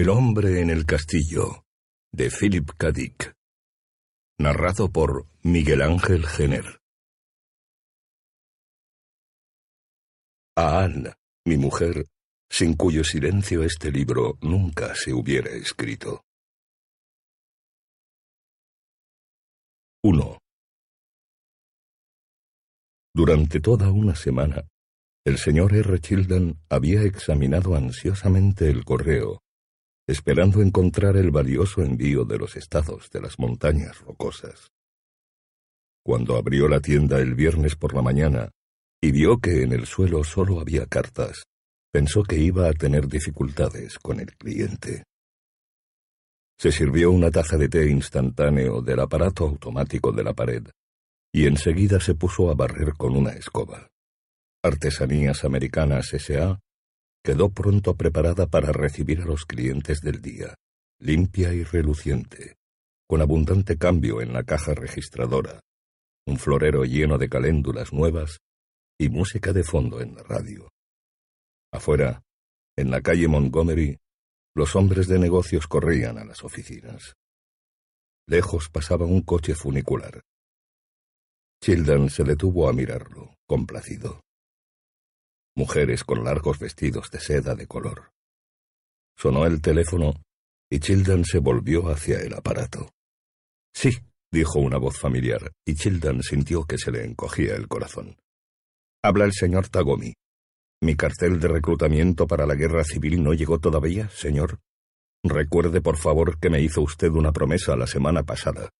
El hombre en el castillo, de Philip K. Narrado por Miguel Ángel Jenner. A Anne, mi mujer, sin cuyo silencio este libro nunca se hubiera escrito. 1. Durante toda una semana, el señor R. Childan había examinado ansiosamente el correo esperando encontrar el valioso envío de los estados de las montañas rocosas. Cuando abrió la tienda el viernes por la mañana y vio que en el suelo solo había cartas, pensó que iba a tener dificultades con el cliente. Se sirvió una taza de té instantáneo del aparato automático de la pared y enseguida se puso a barrer con una escoba. Artesanías Americanas S.A quedó pronto preparada para recibir a los clientes del día, limpia y reluciente, con abundante cambio en la caja registradora, un florero lleno de caléndulas nuevas y música de fondo en la radio. Afuera, en la calle Montgomery, los hombres de negocios corrían a las oficinas. Lejos pasaba un coche funicular. Childan se detuvo a mirarlo, complacido mujeres con largos vestidos de seda de color. Sonó el teléfono y Childan se volvió hacia el aparato. Sí, dijo una voz familiar, y Childan sintió que se le encogía el corazón. Habla el señor Tagomi. Mi cartel de reclutamiento para la guerra civil no llegó todavía, señor. Recuerde, por favor, que me hizo usted una promesa la semana pasada.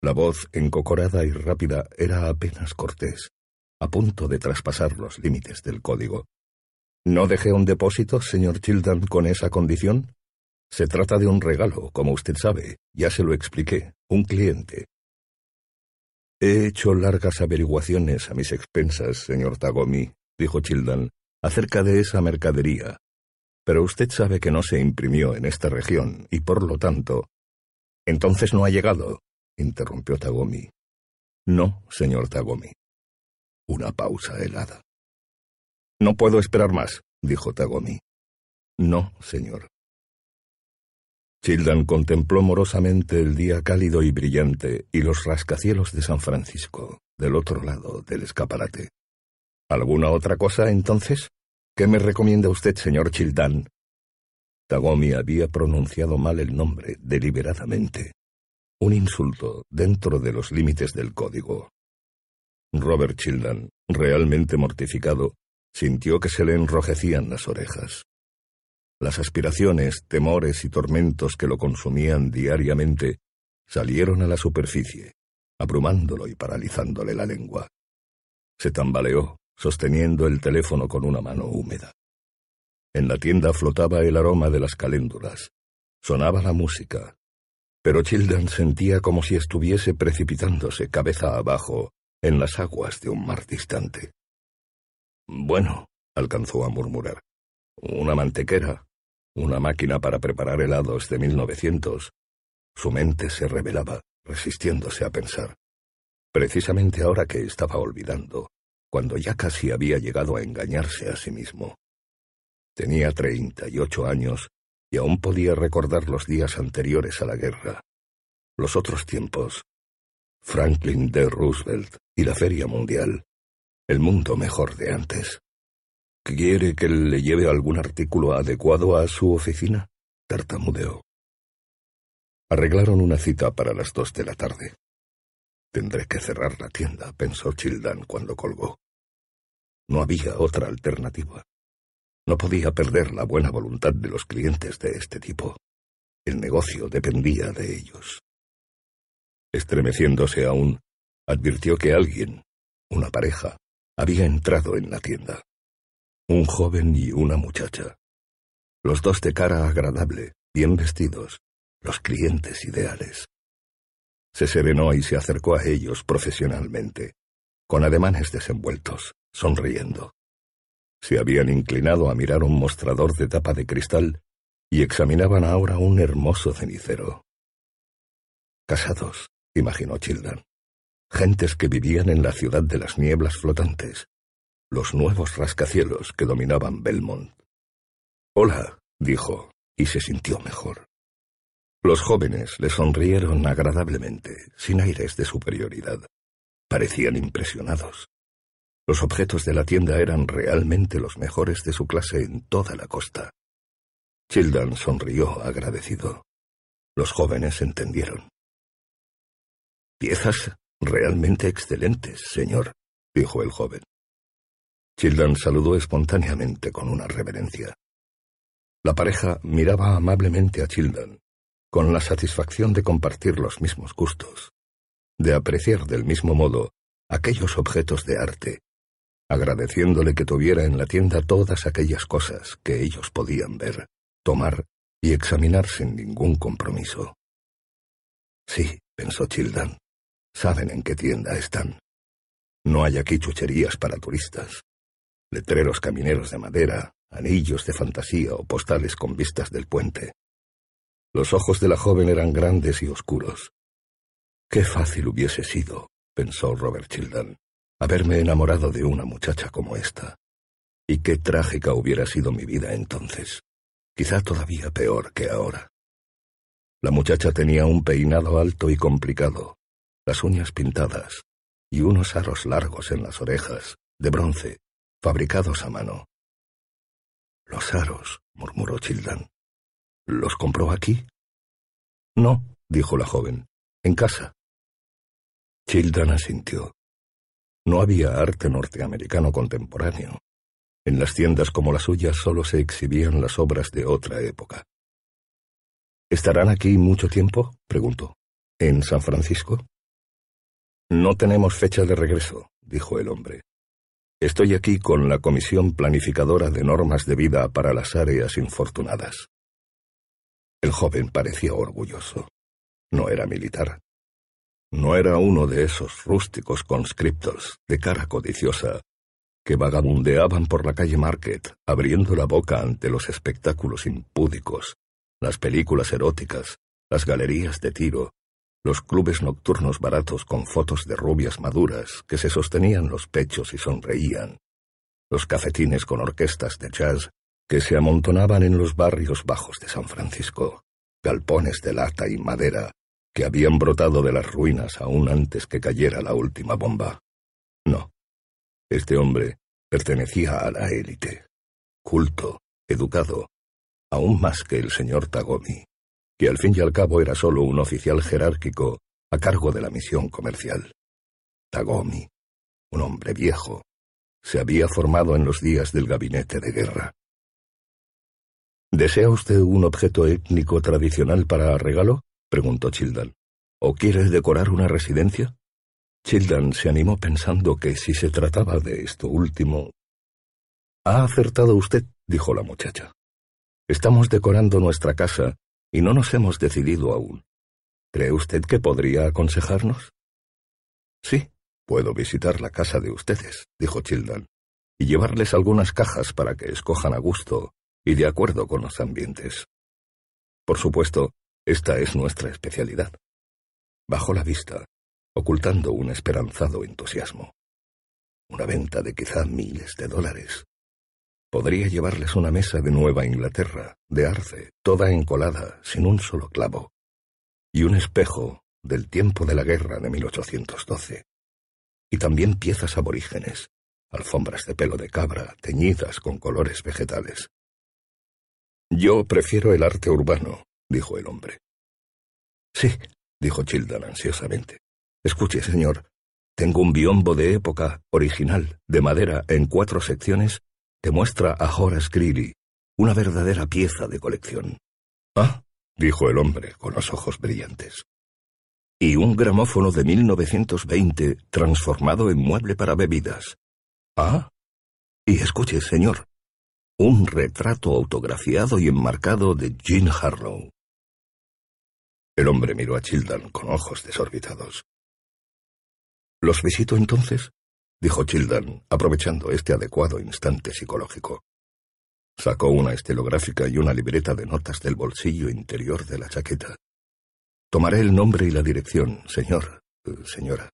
La voz, encocorada y rápida, era apenas cortés a punto de traspasar los límites del código. ¿No dejé un depósito, señor Childan, con esa condición? Se trata de un regalo, como usted sabe. Ya se lo expliqué. Un cliente. He hecho largas averiguaciones a mis expensas, señor Tagomi, dijo Childan, acerca de esa mercadería. Pero usted sabe que no se imprimió en esta región, y por lo tanto... Entonces no ha llegado, interrumpió Tagomi. No, señor Tagomi. Una pausa helada. No puedo esperar más, dijo Tagomi. No, señor. Childan contempló morosamente el día cálido y brillante y los rascacielos de San Francisco, del otro lado del escaparate. ¿Alguna otra cosa, entonces? ¿Qué me recomienda usted, señor Childan? Tagomi había pronunciado mal el nombre deliberadamente. Un insulto dentro de los límites del código, Robert Childan, realmente mortificado, sintió que se le enrojecían las orejas. Las aspiraciones, temores y tormentos que lo consumían diariamente salieron a la superficie, abrumándolo y paralizándole la lengua. Se tambaleó, sosteniendo el teléfono con una mano húmeda. En la tienda flotaba el aroma de las caléndulas. Sonaba la música. Pero Childan sentía como si estuviese precipitándose cabeza abajo en las aguas de un mar distante. Bueno, alcanzó a murmurar. Una mantequera, una máquina para preparar helados de 1900. Su mente se revelaba, resistiéndose a pensar. Precisamente ahora que estaba olvidando, cuando ya casi había llegado a engañarse a sí mismo. Tenía treinta y ocho años y aún podía recordar los días anteriores a la guerra. Los otros tiempos, Franklin D. Roosevelt y la Feria Mundial. El mundo mejor de antes. ¿Quiere que le lleve algún artículo adecuado a su oficina? tartamudeó. Arreglaron una cita para las dos de la tarde. Tendré que cerrar la tienda, pensó Childan cuando colgó. No había otra alternativa. No podía perder la buena voluntad de los clientes de este tipo. El negocio dependía de ellos. Estremeciéndose aún, advirtió que alguien, una pareja, había entrado en la tienda. Un joven y una muchacha. Los dos de cara agradable, bien vestidos, los clientes ideales. Se serenó y se acercó a ellos profesionalmente, con ademanes desenvueltos, sonriendo. Se habían inclinado a mirar un mostrador de tapa de cristal y examinaban ahora un hermoso cenicero. Casados, imaginó Childan. Gentes que vivían en la ciudad de las nieblas flotantes, los nuevos rascacielos que dominaban Belmont. Hola, dijo, y se sintió mejor. Los jóvenes le sonrieron agradablemente, sin aires de superioridad. Parecían impresionados. Los objetos de la tienda eran realmente los mejores de su clase en toda la costa. Childan sonrió agradecido. Los jóvenes entendieron. Piezas realmente excelentes, señor, dijo el joven. Childan saludó espontáneamente con una reverencia. La pareja miraba amablemente a Childan, con la satisfacción de compartir los mismos gustos, de apreciar del mismo modo aquellos objetos de arte, agradeciéndole que tuviera en la tienda todas aquellas cosas que ellos podían ver, tomar y examinar sin ningún compromiso. Sí, pensó Childan, saben en qué tienda están. No hay aquí chucherías para turistas letreros camineros de madera, anillos de fantasía o postales con vistas del puente. Los ojos de la joven eran grandes y oscuros. Qué fácil hubiese sido, pensó Robert Childan, haberme enamorado de una muchacha como esta. Y qué trágica hubiera sido mi vida entonces, quizá todavía peor que ahora. La muchacha tenía un peinado alto y complicado, las uñas pintadas y unos aros largos en las orejas, de bronce, fabricados a mano. Los aros, murmuró Childan. ¿Los compró aquí? No, dijo la joven, en casa. Childan asintió. No había arte norteamericano contemporáneo. En las tiendas como la suya solo se exhibían las obras de otra época. ¿Estarán aquí mucho tiempo? preguntó. ¿En San Francisco? No tenemos fecha de regreso, dijo el hombre. Estoy aquí con la Comisión Planificadora de Normas de Vida para las Áreas Infortunadas. El joven parecía orgulloso. No era militar. No era uno de esos rústicos conscriptos de cara codiciosa que vagabundeaban por la calle Market, abriendo la boca ante los espectáculos impúdicos, las películas eróticas, las galerías de tiro, los clubes nocturnos baratos con fotos de rubias maduras que se sostenían los pechos y sonreían, los cafetines con orquestas de jazz que se amontonaban en los barrios bajos de San Francisco, galpones de lata y madera que habían brotado de las ruinas aún antes que cayera la última bomba. No, este hombre pertenecía a la élite, culto, educado, aún más que el señor Tagomi que al fin y al cabo era solo un oficial jerárquico a cargo de la misión comercial. Tagomi, un hombre viejo, se había formado en los días del gabinete de guerra. ¿Desea usted un objeto étnico tradicional para regalo? preguntó Childan. ¿O quiere decorar una residencia? Childan se animó pensando que si se trataba de esto último. Ha acertado usted, dijo la muchacha. Estamos decorando nuestra casa y no nos hemos decidido aún. ¿Cree usted que podría aconsejarnos? Sí, puedo visitar la casa de ustedes, dijo Childan, y llevarles algunas cajas para que escojan a gusto y de acuerdo con los ambientes. Por supuesto, esta es nuestra especialidad. Bajó la vista, ocultando un esperanzado entusiasmo. Una venta de quizá miles de dólares. Podría llevarles una mesa de Nueva Inglaterra, de arce, toda encolada, sin un solo clavo, y un espejo del tiempo de la guerra de 1812. Y también piezas aborígenes, alfombras de pelo de cabra, teñidas con colores vegetales. Yo prefiero el arte urbano, dijo el hombre. Sí, dijo Childan ansiosamente. Escuche, señor, tengo un biombo de época, original, de madera, en cuatro secciones, que muestra a Horace Greeley, una verdadera pieza de colección. Ah, dijo el hombre con los ojos brillantes. Y un gramófono de 1920 transformado en mueble para bebidas. Ah, y escuche, señor, un retrato autografiado y enmarcado de Jean Harlow. El hombre miró a Childan con ojos desorbitados. ¿Los visito entonces? Dijo Childan, aprovechando este adecuado instante psicológico. Sacó una estilográfica y una libreta de notas del bolsillo interior de la chaqueta. Tomaré el nombre y la dirección, señor, eh, señora.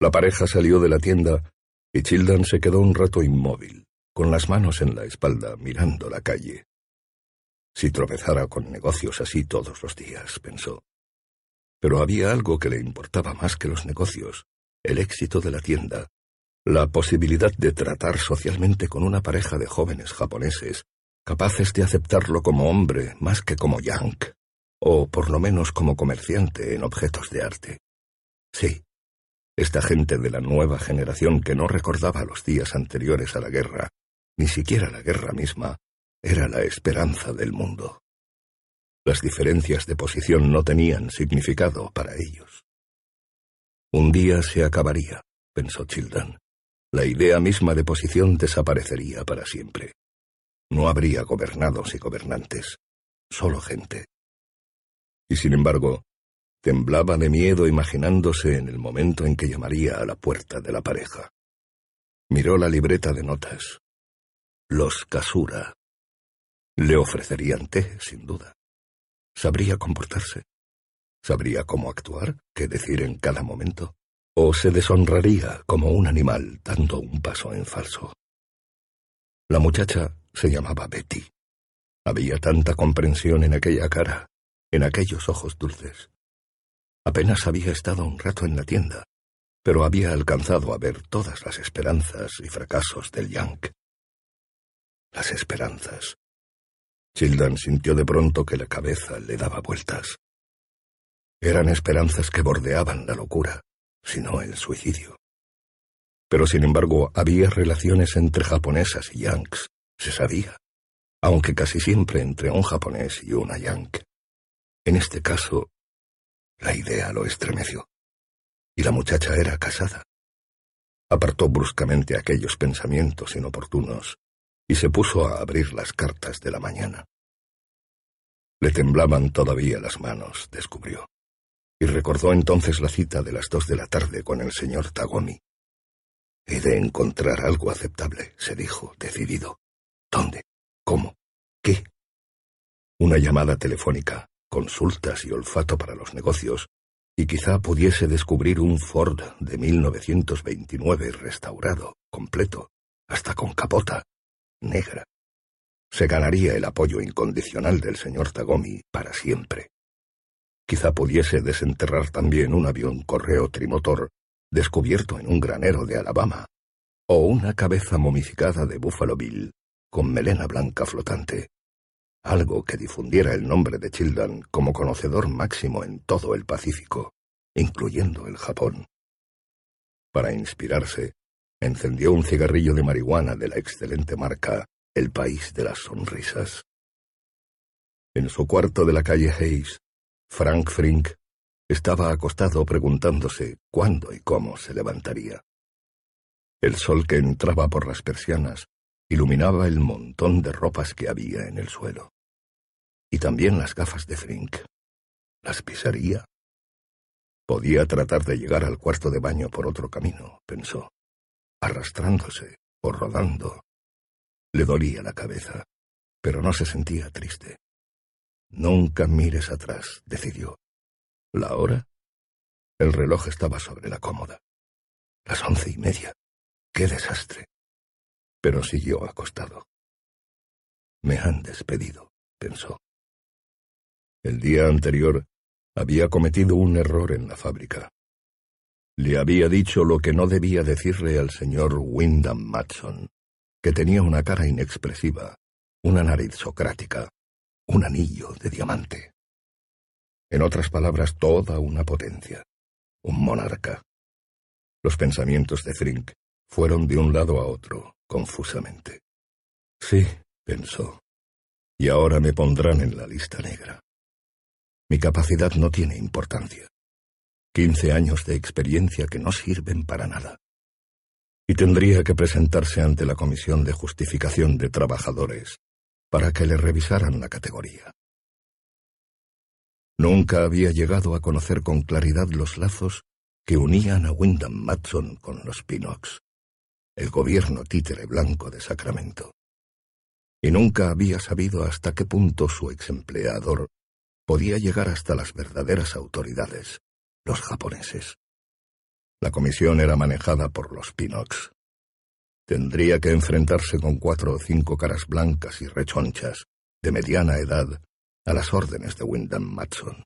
La pareja salió de la tienda y Childan se quedó un rato inmóvil, con las manos en la espalda, mirando la calle. Si tropezara con negocios así todos los días, pensó. Pero había algo que le importaba más que los negocios, el éxito de la tienda, la posibilidad de tratar socialmente con una pareja de jóvenes japoneses, capaces de aceptarlo como hombre más que como yank, o por lo menos como comerciante en objetos de arte. Sí, esta gente de la nueva generación que no recordaba los días anteriores a la guerra, ni siquiera la guerra misma, era la esperanza del mundo. Las diferencias de posición no tenían significado para ellos. Un día se acabaría, pensó Childan. La idea misma de posición desaparecería para siempre. No habría gobernados y gobernantes, solo gente. Y sin embargo, temblaba de miedo imaginándose en el momento en que llamaría a la puerta de la pareja. Miró la libreta de notas. Los Kasura. Le ofrecerían té, sin duda. Sabría comportarse. Sabría cómo actuar, qué decir en cada momento o se deshonraría como un animal dando un paso en falso. La muchacha se llamaba Betty. Había tanta comprensión en aquella cara, en aquellos ojos dulces. Apenas había estado un rato en la tienda, pero había alcanzado a ver todas las esperanzas y fracasos del Yank. Las esperanzas. Childan sintió de pronto que la cabeza le daba vueltas. Eran esperanzas que bordeaban la locura, sino el suicidio. Pero sin embargo había relaciones entre japonesas y yanks, se sabía, aunque casi siempre entre un japonés y una yank. En este caso, la idea lo estremeció. Y la muchacha era casada. Apartó bruscamente aquellos pensamientos inoportunos y se puso a abrir las cartas de la mañana. Le temblaban todavía las manos, descubrió y recordó entonces la cita de las dos de la tarde con el señor Tagomi. He de encontrar algo aceptable, se dijo, decidido. ¿Dónde? ¿Cómo? ¿Qué? Una llamada telefónica, consultas y olfato para los negocios, y quizá pudiese descubrir un Ford de 1929 restaurado, completo, hasta con capota, negra. Se ganaría el apoyo incondicional del señor Tagomi para siempre. Quizá pudiese desenterrar también un avión correo trimotor descubierto en un granero de Alabama, o una cabeza momificada de Buffalo Bill con melena blanca flotante, algo que difundiera el nombre de Childan como conocedor máximo en todo el Pacífico, incluyendo el Japón. Para inspirarse, encendió un cigarrillo de marihuana de la excelente marca El País de las Sonrisas. En su cuarto de la calle Hayes, Frank Frink estaba acostado preguntándose cuándo y cómo se levantaría. El sol que entraba por las persianas iluminaba el montón de ropas que había en el suelo. Y también las gafas de Frink. ¿Las pisaría? Podía tratar de llegar al cuarto de baño por otro camino, pensó, arrastrándose o rodando. Le dolía la cabeza, pero no se sentía triste. Nunca mires atrás, decidió. ¿La hora? El reloj estaba sobre la cómoda. Las once y media. ¡Qué desastre! Pero siguió acostado. Me han despedido, pensó. El día anterior había cometido un error en la fábrica. Le había dicho lo que no debía decirle al señor Wyndham Matson, que tenía una cara inexpresiva, una nariz socrática, un anillo de diamante. En otras palabras, toda una potencia, un monarca. Los pensamientos de Frink fueron de un lado a otro, confusamente. Sí, pensó, y ahora me pondrán en la lista negra. Mi capacidad no tiene importancia. Quince años de experiencia que no sirven para nada. Y tendría que presentarse ante la Comisión de Justificación de Trabajadores para que le revisaran la categoría. Nunca había llegado a conocer con claridad los lazos que unían a Wyndham Matson con los Pinox, el gobierno títere blanco de Sacramento. Y nunca había sabido hasta qué punto su ex empleador podía llegar hasta las verdaderas autoridades, los japoneses. La comisión era manejada por los Pinox. Tendría que enfrentarse con cuatro o cinco caras blancas y rechonchas, de mediana edad, a las órdenes de Wyndham Matson.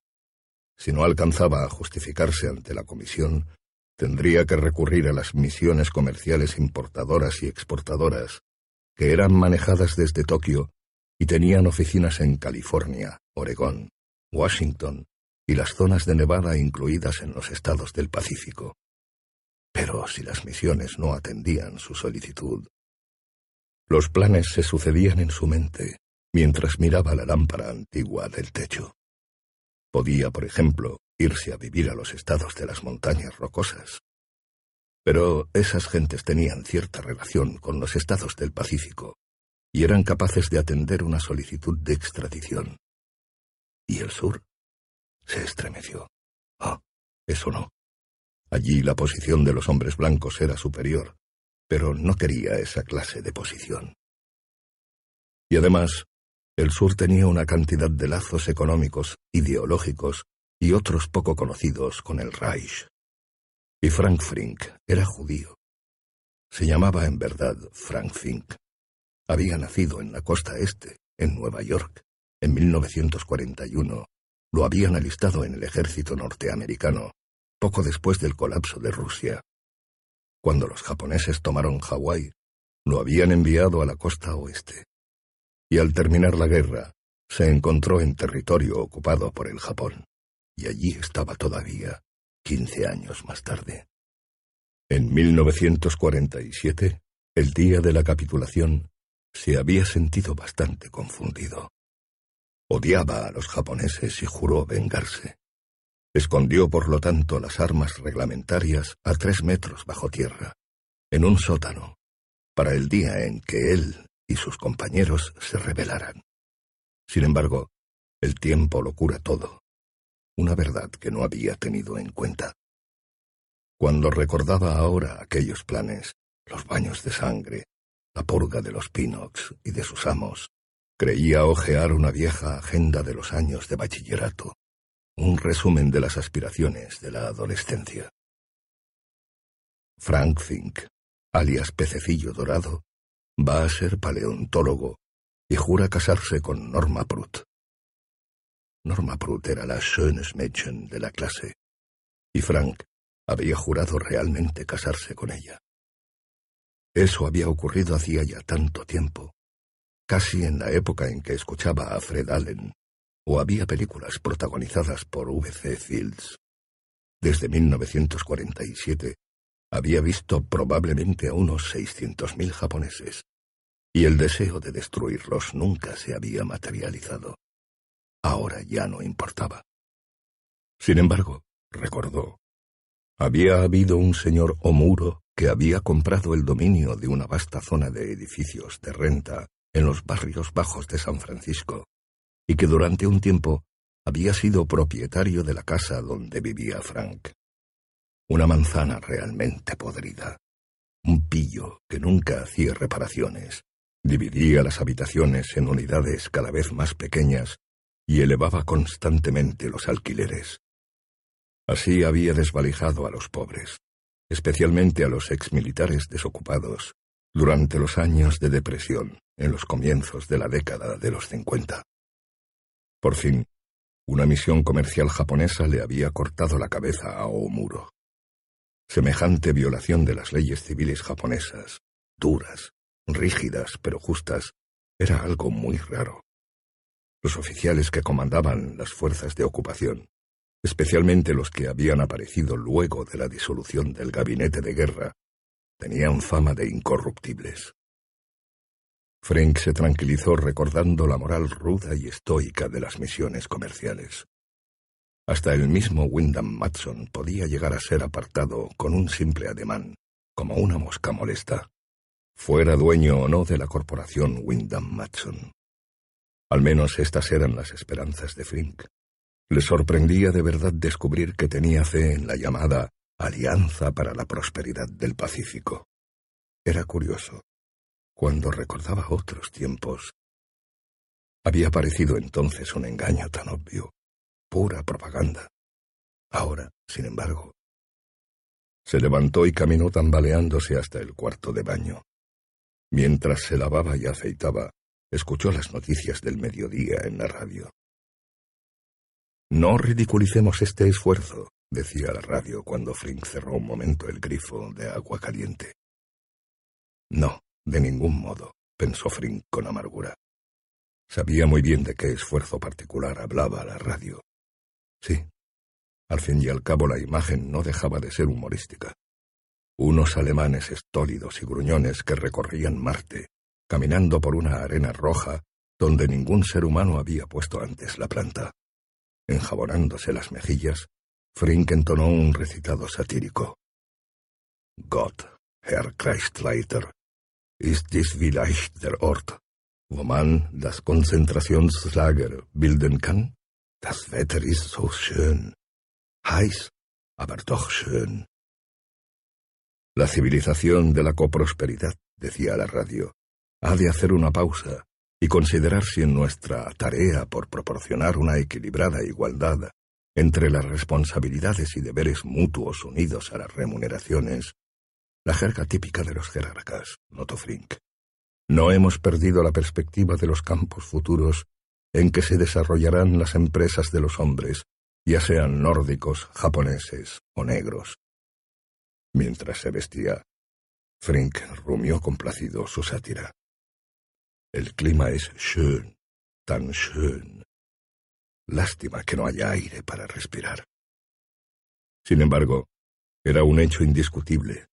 Si no alcanzaba a justificarse ante la comisión, tendría que recurrir a las misiones comerciales importadoras y exportadoras, que eran manejadas desde Tokio y tenían oficinas en California, Oregón, Washington y las zonas de Nevada incluidas en los estados del Pacífico. Pero si las misiones no atendían su solicitud, los planes se sucedían en su mente mientras miraba la lámpara antigua del techo. Podía, por ejemplo, irse a vivir a los estados de las montañas rocosas. Pero esas gentes tenían cierta relación con los estados del Pacífico y eran capaces de atender una solicitud de extradición. ¿Y el sur? Se estremeció. Ah, eso no. Allí la posición de los hombres blancos era superior, pero no quería esa clase de posición. Y además, el sur tenía una cantidad de lazos económicos, ideológicos y otros poco conocidos con el Reich. Y Frank Frink era judío. Se llamaba en verdad Frank Fink. Había nacido en la costa este, en Nueva York, en 1941. Lo habían alistado en el ejército norteamericano, poco después del colapso de Rusia. Cuando los japoneses tomaron Hawái, lo habían enviado a la costa oeste y al terminar la guerra se encontró en territorio ocupado por el Japón, y allí estaba todavía, quince años más tarde. En 1947, el día de la capitulación, se había sentido bastante confundido. Odiaba a los japoneses y juró vengarse. Escondió, por lo tanto, las armas reglamentarias a tres metros bajo tierra, en un sótano, para el día en que él y sus compañeros se rebelaran. Sin embargo, el tiempo lo cura todo, una verdad que no había tenido en cuenta. Cuando recordaba ahora aquellos planes, los baños de sangre, la purga de los Pinox y de sus amos, creía ojear una vieja agenda de los años de bachillerato, un resumen de las aspiraciones de la adolescencia. Frank Fink, alias Pececillo Dorado, Va a ser paleontólogo y jura casarse con Norma Prut. Norma Prut era la schönes Mädchen de la clase, y Frank había jurado realmente casarse con ella. Eso había ocurrido hacía ya tanto tiempo, casi en la época en que escuchaba a Fred Allen, o había películas protagonizadas por V.C. Fields. Desde 1947 había visto probablemente a unos 600.000 japoneses, y el deseo de destruirlos nunca se había materializado. Ahora ya no importaba. Sin embargo, recordó, había habido un señor Omuro que había comprado el dominio de una vasta zona de edificios de renta en los barrios bajos de San Francisco, y que durante un tiempo había sido propietario de la casa donde vivía Frank. Una manzana realmente podrida. Un pillo que nunca hacía reparaciones. Dividía las habitaciones en unidades cada vez más pequeñas y elevaba constantemente los alquileres. Así había desvalijado a los pobres, especialmente a los exmilitares desocupados, durante los años de depresión, en los comienzos de la década de los cincuenta. Por fin, una misión comercial japonesa le había cortado la cabeza a Omuro. Semejante violación de las leyes civiles japonesas, duras, rígidas pero justas, era algo muy raro. Los oficiales que comandaban las fuerzas de ocupación, especialmente los que habían aparecido luego de la disolución del gabinete de guerra, tenían fama de incorruptibles. Frank se tranquilizó recordando la moral ruda y estoica de las misiones comerciales. Hasta el mismo Wyndham Matson podía llegar a ser apartado con un simple ademán, como una mosca molesta, fuera dueño o no de la corporación Wyndham Matson. Al menos estas eran las esperanzas de Frink. Le sorprendía de verdad descubrir que tenía fe en la llamada Alianza para la Prosperidad del Pacífico. Era curioso. Cuando recordaba otros tiempos, había parecido entonces un engaño tan obvio pura propaganda. Ahora, sin embargo, se levantó y caminó tambaleándose hasta el cuarto de baño. Mientras se lavaba y afeitaba, escuchó las noticias del mediodía en la radio. No ridiculicemos este esfuerzo, decía la radio cuando Flink cerró un momento el grifo de agua caliente. No, de ningún modo, pensó Frink con amargura. Sabía muy bien de qué esfuerzo particular hablaba la radio. Sí. Al fin y al cabo la imagen no dejaba de ser humorística. Unos alemanes estólidos y gruñones que recorrían Marte, caminando por una arena roja donde ningún ser humano había puesto antes la planta. Enjabonándose las mejillas, Frink entonó un recitado satírico. Gott, Herr Christleiter, ist dies vielleicht der Ort, wo man das Konzentrationslager bilden kann? Das Wetter ist so schön. Heiß, aber doch schön. La civilización de la coprosperidad, decía la radio, ha de hacer una pausa y considerar si en nuestra tarea por proporcionar una equilibrada igualdad entre las responsabilidades y deberes mutuos unidos a las remuneraciones, la jerga típica de los jerarcas, notó Frink. No hemos perdido la perspectiva de los campos futuros en que se desarrollarán las empresas de los hombres, ya sean nórdicos, japoneses o negros. Mientras se vestía, Frink rumió complacido su sátira. El clima es schön, tan schön. Lástima que no haya aire para respirar. Sin embargo, era un hecho indiscutible.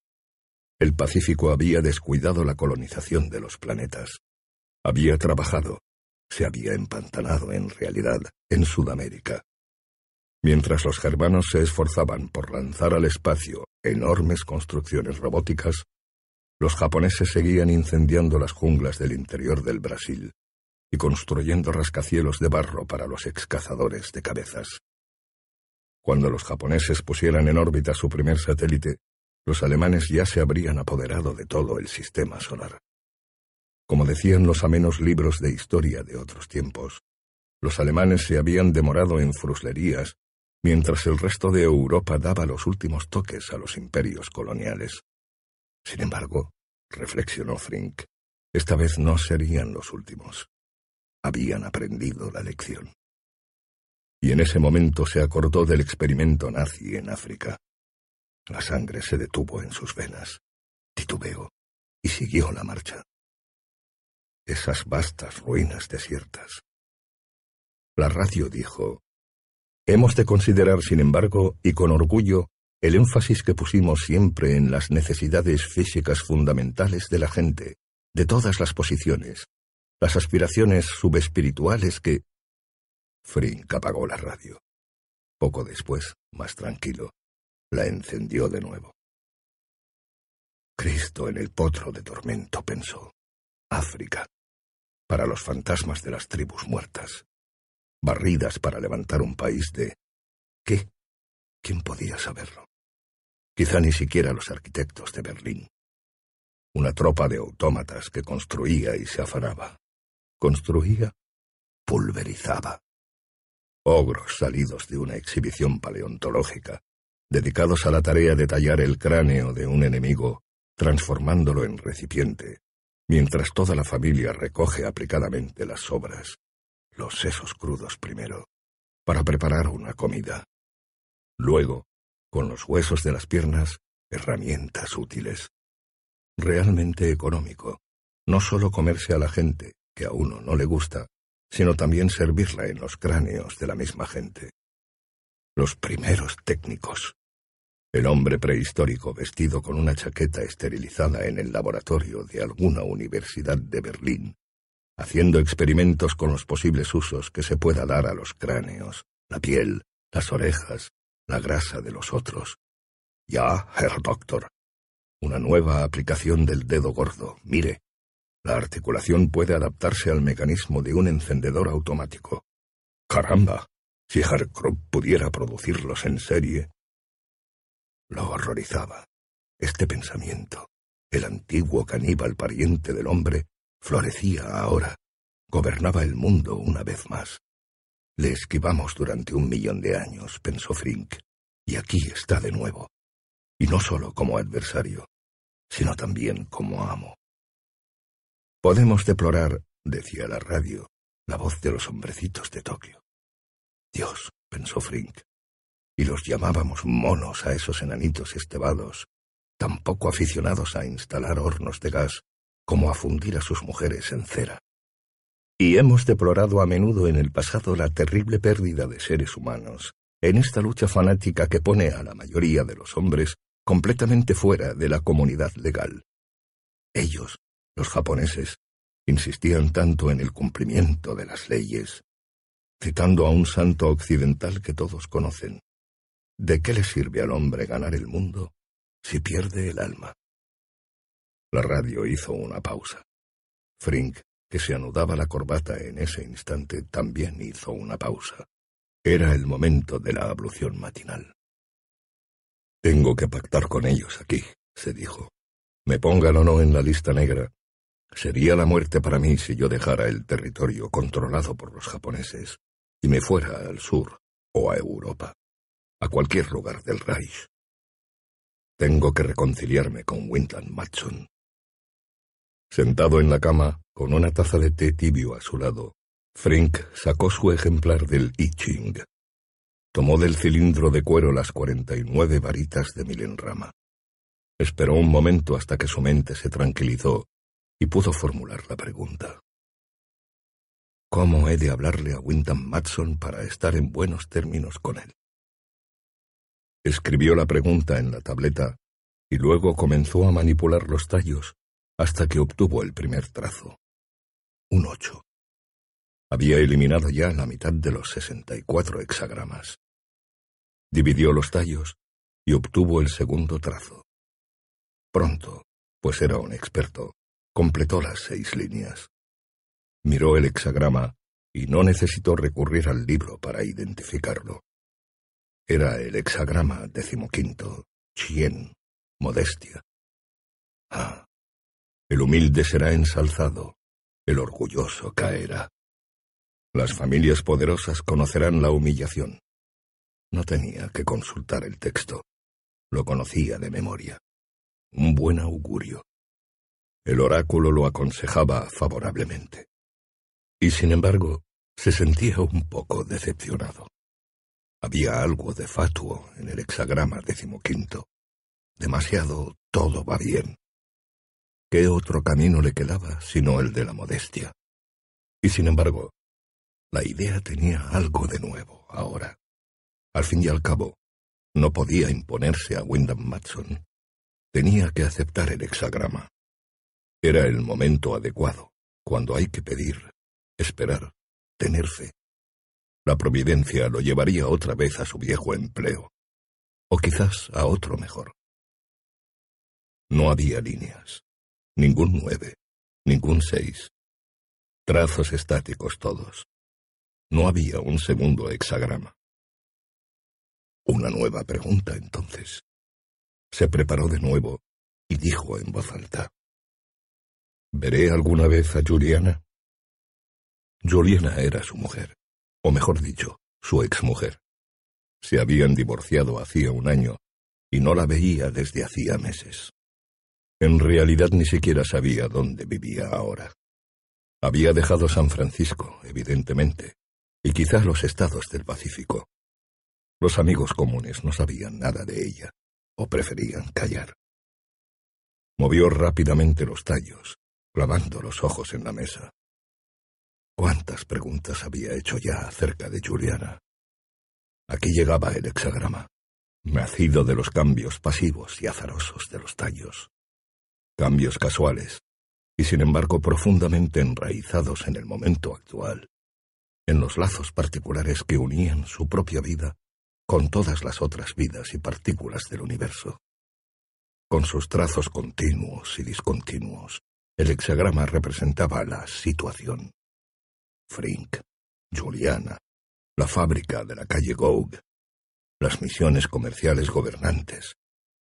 El Pacífico había descuidado la colonización de los planetas. Había trabajado, se había empantanado en realidad en Sudamérica. Mientras los germanos se esforzaban por lanzar al espacio enormes construcciones robóticas, los japoneses seguían incendiando las junglas del interior del Brasil y construyendo rascacielos de barro para los excazadores de cabezas. Cuando los japoneses pusieran en órbita su primer satélite, los alemanes ya se habrían apoderado de todo el sistema solar. Como decían los amenos libros de historia de otros tiempos, los alemanes se habían demorado en fruslerías, mientras el resto de Europa daba los últimos toques a los imperios coloniales. Sin embargo, reflexionó Frink, esta vez no serían los últimos. Habían aprendido la lección. Y en ese momento se acordó del experimento nazi en África. La sangre se detuvo en sus venas. Titubeó y siguió la marcha esas vastas ruinas desiertas. La radio dijo, Hemos de considerar, sin embargo, y con orgullo, el énfasis que pusimos siempre en las necesidades físicas fundamentales de la gente, de todas las posiciones, las aspiraciones subespirituales que... Frink apagó la radio. Poco después, más tranquilo, la encendió de nuevo. Cristo en el potro de tormento, pensó. África para los fantasmas de las tribus muertas, barridas para levantar un país de... ¿Qué? ¿Quién podía saberlo? Quizá ni siquiera los arquitectos de Berlín. Una tropa de autómatas que construía y se afanaba. Construía, pulverizaba. Ogros salidos de una exhibición paleontológica, dedicados a la tarea de tallar el cráneo de un enemigo, transformándolo en recipiente, mientras toda la familia recoge aplicadamente las sobras, los sesos crudos primero, para preparar una comida. Luego, con los huesos de las piernas, herramientas útiles. Realmente económico, no solo comerse a la gente, que a uno no le gusta, sino también servirla en los cráneos de la misma gente. Los primeros técnicos. El hombre prehistórico vestido con una chaqueta esterilizada en el laboratorio de alguna universidad de Berlín, haciendo experimentos con los posibles usos que se pueda dar a los cráneos, la piel, las orejas, la grasa de los otros. Ya, Herr Doctor. Una nueva aplicación del dedo gordo. Mire, la articulación puede adaptarse al mecanismo de un encendedor automático. Caramba, si Harkrupp pudiera producirlos en serie. Lo horrorizaba. Este pensamiento, el antiguo caníbal pariente del hombre, florecía ahora, gobernaba el mundo una vez más. Le esquivamos durante un millón de años, pensó Frink, y aquí está de nuevo. Y no solo como adversario, sino también como amo. Podemos deplorar, decía la radio, la voz de los hombrecitos de Tokio. Dios, pensó Frink, y los llamábamos monos a esos enanitos estebados, tan poco aficionados a instalar hornos de gas como a fundir a sus mujeres en cera. Y hemos deplorado a menudo en el pasado la terrible pérdida de seres humanos, en esta lucha fanática que pone a la mayoría de los hombres completamente fuera de la comunidad legal. Ellos, los japoneses, insistían tanto en el cumplimiento de las leyes, citando a un santo occidental que todos conocen. ¿De qué le sirve al hombre ganar el mundo si pierde el alma? La radio hizo una pausa. Frink, que se anudaba la corbata en ese instante, también hizo una pausa. Era el momento de la ablución matinal. Tengo que pactar con ellos aquí, se dijo. Me pongan o no en la lista negra. Sería la muerte para mí si yo dejara el territorio controlado por los japoneses y me fuera al sur o a Europa, a cualquier lugar del Reich. Tengo que reconciliarme con Winton Matson. Sentado en la cama, con una taza de té tibio a su lado, Frink sacó su ejemplar del I Ching. Tomó del cilindro de cuero las cuarenta y nueve varitas de milenrama. Esperó un momento hasta que su mente se tranquilizó y pudo formular la pregunta. ¿Cómo he de hablarle a Wyndham Matson para estar en buenos términos con él? Escribió la pregunta en la tableta y luego comenzó a manipular los tallos hasta que obtuvo el primer trazo. Un ocho. Había eliminado ya la mitad de los sesenta y cuatro hexagramas. Dividió los tallos y obtuvo el segundo trazo. Pronto, pues era un experto, completó las seis líneas. Miró el hexagrama y no necesitó recurrir al libro para identificarlo. Era el hexagrama decimoquinto, chien, modestia. Ah, el humilde será ensalzado, el orgulloso caerá. Las familias poderosas conocerán la humillación. No tenía que consultar el texto. Lo conocía de memoria. Un buen augurio. El oráculo lo aconsejaba favorablemente. Y sin embargo, se sentía un poco decepcionado. Había algo de fatuo en el hexagrama decimoquinto. Demasiado todo va bien. ¿Qué otro camino le quedaba sino el de la modestia? Y sin embargo, la idea tenía algo de nuevo ahora. Al fin y al cabo, no podía imponerse a Wyndham Matson. Tenía que aceptar el hexagrama. Era el momento adecuado, cuando hay que pedir, esperar, tener fe. La providencia lo llevaría otra vez a su viejo empleo, o quizás a otro mejor. No había líneas ningún nueve, ningún seis. Trazos estáticos todos. No había un segundo hexagrama. Una nueva pregunta entonces. Se preparó de nuevo y dijo en voz alta. ¿Veré alguna vez a Juliana? Juliana era su mujer, o mejor dicho, su exmujer. Se habían divorciado hacía un año y no la veía desde hacía meses. En realidad ni siquiera sabía dónde vivía ahora. Había dejado San Francisco, evidentemente, y quizás los estados del Pacífico. Los amigos comunes no sabían nada de ella, o preferían callar. Movió rápidamente los tallos, clavando los ojos en la mesa. ¿Cuántas preguntas había hecho ya acerca de Juliana? Aquí llegaba el hexagrama, nacido de los cambios pasivos y azarosos de los tallos. Cambios casuales, y sin embargo profundamente enraizados en el momento actual, en los lazos particulares que unían su propia vida con todas las otras vidas y partículas del universo. Con sus trazos continuos y discontinuos, el hexagrama representaba la situación. Frink, Juliana, la fábrica de la calle Goug, las misiones comerciales gobernantes,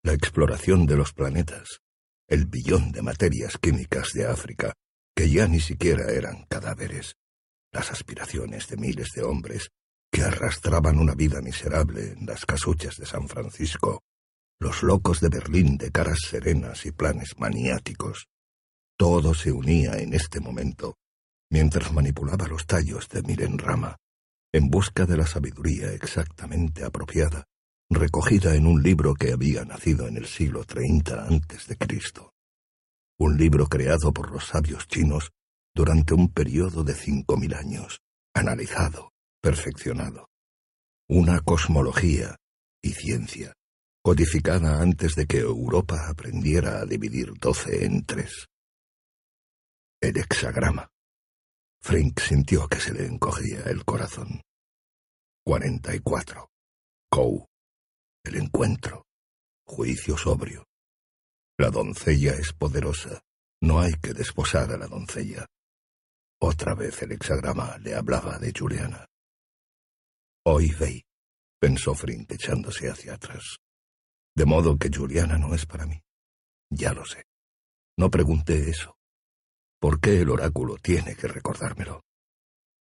la exploración de los planetas, el billón de materias químicas de África, que ya ni siquiera eran cadáveres, las aspiraciones de miles de hombres que arrastraban una vida miserable en las casuchas de San Francisco, los locos de Berlín de caras serenas y planes maniáticos. Todo se unía en este momento, mientras manipulaba los tallos de Mirenrama, en busca de la sabiduría exactamente apropiada recogida en un libro que había nacido en el siglo 30 antes de Cristo. Un libro creado por los sabios chinos durante un periodo de cinco mil años, analizado, perfeccionado. Una cosmología y ciencia, codificada antes de que Europa aprendiera a dividir doce en tres. El hexagrama. Frink sintió que se le encogía el corazón. Cuarenta y cuatro. Kou el encuentro, juicio sobrio. La doncella es poderosa, no hay que desposar a la doncella. Otra vez el hexagrama le hablaba de Juliana. Hoy veí, pensó Frink echándose hacia atrás. De modo que Juliana no es para mí. Ya lo sé. No pregunté eso. ¿Por qué el oráculo tiene que recordármelo?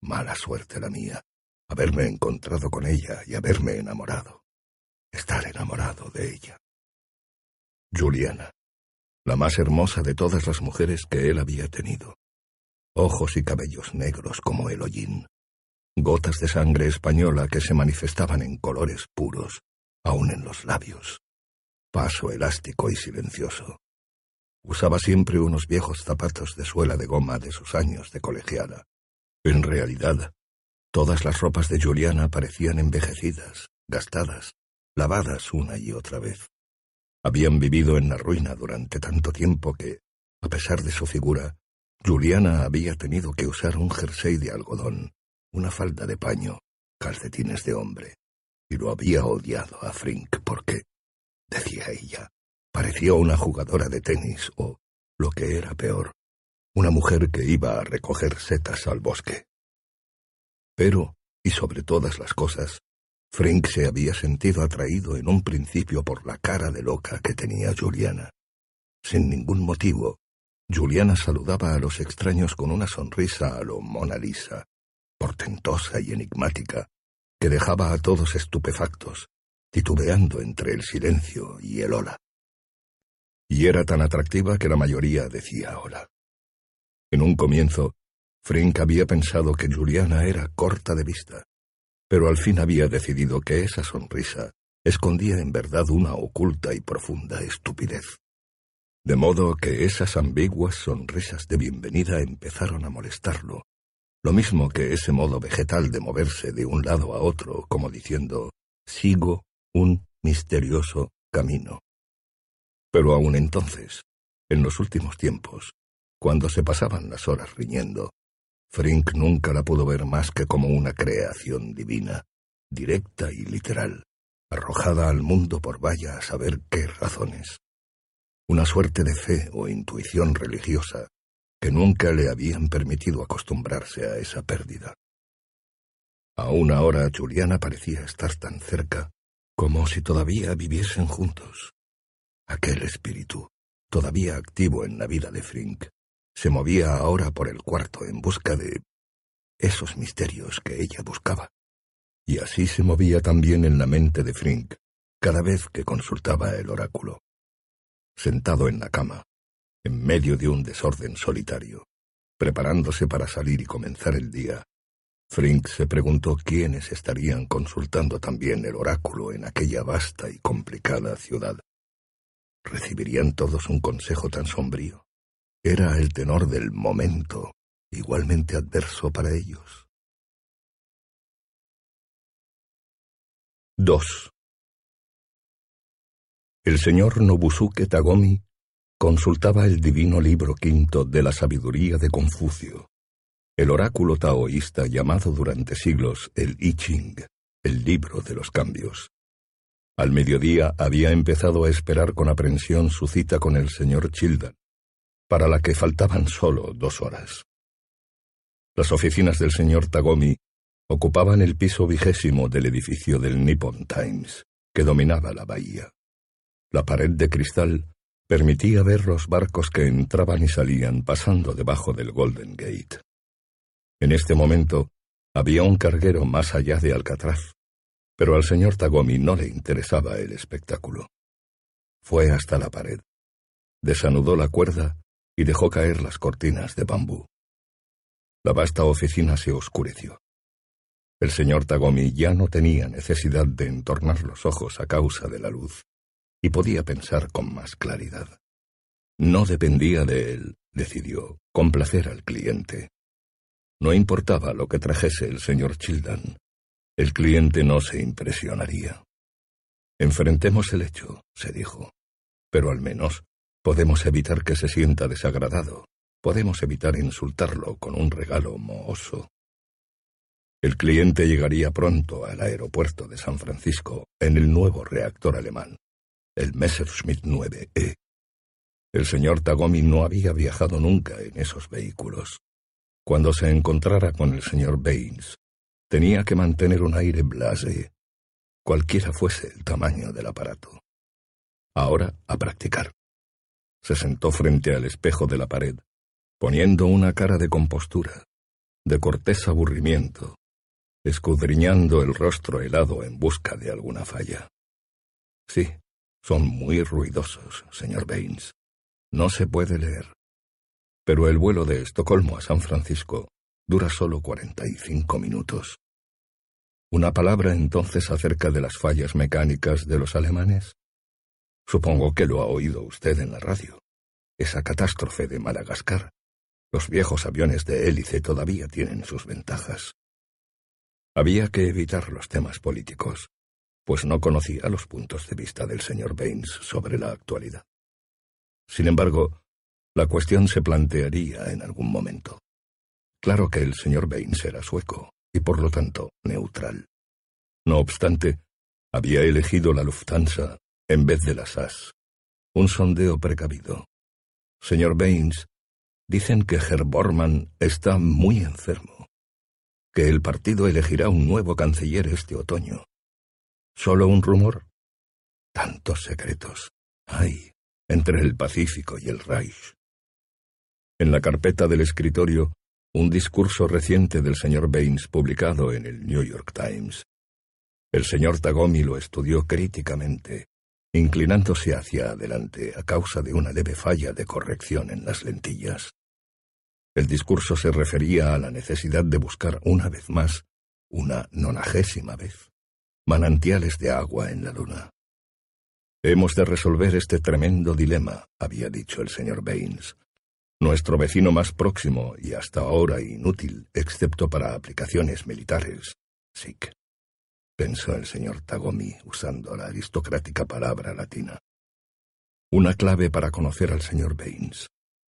Mala suerte la mía, haberme encontrado con ella y haberme enamorado estar enamorado de ella. Juliana, la más hermosa de todas las mujeres que él había tenido. Ojos y cabellos negros como el hollín. Gotas de sangre española que se manifestaban en colores puros, aun en los labios. Paso elástico y silencioso. Usaba siempre unos viejos zapatos de suela de goma de sus años de colegiala. En realidad, todas las ropas de Juliana parecían envejecidas, gastadas, lavadas una y otra vez. Habían vivido en la ruina durante tanto tiempo que, a pesar de su figura, Juliana había tenido que usar un jersey de algodón, una falda de paño, calcetines de hombre, y lo había odiado a Frink porque, decía ella, parecía una jugadora de tenis o, lo que era peor, una mujer que iba a recoger setas al bosque. Pero, y sobre todas las cosas, Frank se había sentido atraído en un principio por la cara de loca que tenía Juliana. Sin ningún motivo, Juliana saludaba a los extraños con una sonrisa a lo Mona Lisa, portentosa y enigmática, que dejaba a todos estupefactos, titubeando entre el silencio y el hola. Y era tan atractiva que la mayoría decía hola. En un comienzo, Frank había pensado que Juliana era corta de vista, pero al fin había decidido que esa sonrisa escondía en verdad una oculta y profunda estupidez. De modo que esas ambiguas sonrisas de bienvenida empezaron a molestarlo, lo mismo que ese modo vegetal de moverse de un lado a otro, como diciendo, sigo un misterioso camino. Pero aún entonces, en los últimos tiempos, cuando se pasaban las horas riñendo, Frink nunca la pudo ver más que como una creación divina, directa y literal, arrojada al mundo por vaya a saber qué razones. Una suerte de fe o intuición religiosa que nunca le habían permitido acostumbrarse a esa pérdida. Aún ahora Juliana parecía estar tan cerca como si todavía viviesen juntos. Aquel espíritu, todavía activo en la vida de Frink, se movía ahora por el cuarto en busca de esos misterios que ella buscaba. Y así se movía también en la mente de Frink cada vez que consultaba el oráculo. Sentado en la cama, en medio de un desorden solitario, preparándose para salir y comenzar el día, Frink se preguntó quiénes estarían consultando también el oráculo en aquella vasta y complicada ciudad. ¿Recibirían todos un consejo tan sombrío? Era el tenor del momento, igualmente adverso para ellos. 2. El señor Nobusuke Tagomi consultaba el divino libro quinto de la sabiduría de Confucio, el oráculo taoísta llamado durante siglos el I Ching, el libro de los cambios. Al mediodía había empezado a esperar con aprensión su cita con el señor Childan, para la que faltaban solo dos horas. Las oficinas del señor Tagomi ocupaban el piso vigésimo del edificio del Nippon Times, que dominaba la bahía. La pared de cristal permitía ver los barcos que entraban y salían pasando debajo del Golden Gate. En este momento había un carguero más allá de Alcatraz, pero al señor Tagomi no le interesaba el espectáculo. Fue hasta la pared, desanudó la cuerda y dejó caer las cortinas de bambú. La vasta oficina se oscureció. El señor Tagomi ya no tenía necesidad de entornar los ojos a causa de la luz, y podía pensar con más claridad. No dependía de él, decidió, complacer al cliente. No importaba lo que trajese el señor Childan, el cliente no se impresionaría. Enfrentemos el hecho, se dijo, pero al menos podemos evitar que se sienta desagradado, podemos evitar insultarlo con un regalo mohoso. El cliente llegaría pronto al aeropuerto de San Francisco en el nuevo reactor alemán, el Messerschmitt 9E. El señor Tagomi no había viajado nunca en esos vehículos. Cuando se encontrara con el señor Baines, Tenía que mantener un aire blase, cualquiera fuese el tamaño del aparato. Ahora a practicar. Se sentó frente al espejo de la pared, poniendo una cara de compostura, de cortés aburrimiento, escudriñando el rostro helado en busca de alguna falla. Sí, son muy ruidosos, señor Baines. No se puede leer. Pero el vuelo de Estocolmo a San Francisco dura solo 45 minutos. ¿Una palabra entonces acerca de las fallas mecánicas de los alemanes? Supongo que lo ha oído usted en la radio. Esa catástrofe de Madagascar. Los viejos aviones de hélice todavía tienen sus ventajas. Había que evitar los temas políticos, pues no conocía los puntos de vista del señor Baines sobre la actualidad. Sin embargo, la cuestión se plantearía en algún momento. Claro que el señor Baines era sueco, y por lo tanto neutral. No obstante, había elegido la Lufthansa en vez de la SAS. Un sondeo precavido. Señor Baines, dicen que Herr Bormann está muy enfermo, que el partido elegirá un nuevo canciller este otoño. ¿Solo un rumor? Tantos secretos. Hay entre el Pacífico y el Reich. En la carpeta del escritorio un discurso reciente del señor Baines publicado en el New York Times. El señor Tagomi lo estudió críticamente, inclinándose hacia adelante a causa de una leve falla de corrección en las lentillas. El discurso se refería a la necesidad de buscar una vez más, una nonagésima vez, manantiales de agua en la luna. Hemos de resolver este tremendo dilema, había dicho el señor Baines, nuestro vecino más próximo y hasta ahora inútil, excepto para aplicaciones militares, SIC, pensó el señor Tagomi usando la aristocrática palabra latina. Una clave para conocer al señor Baines.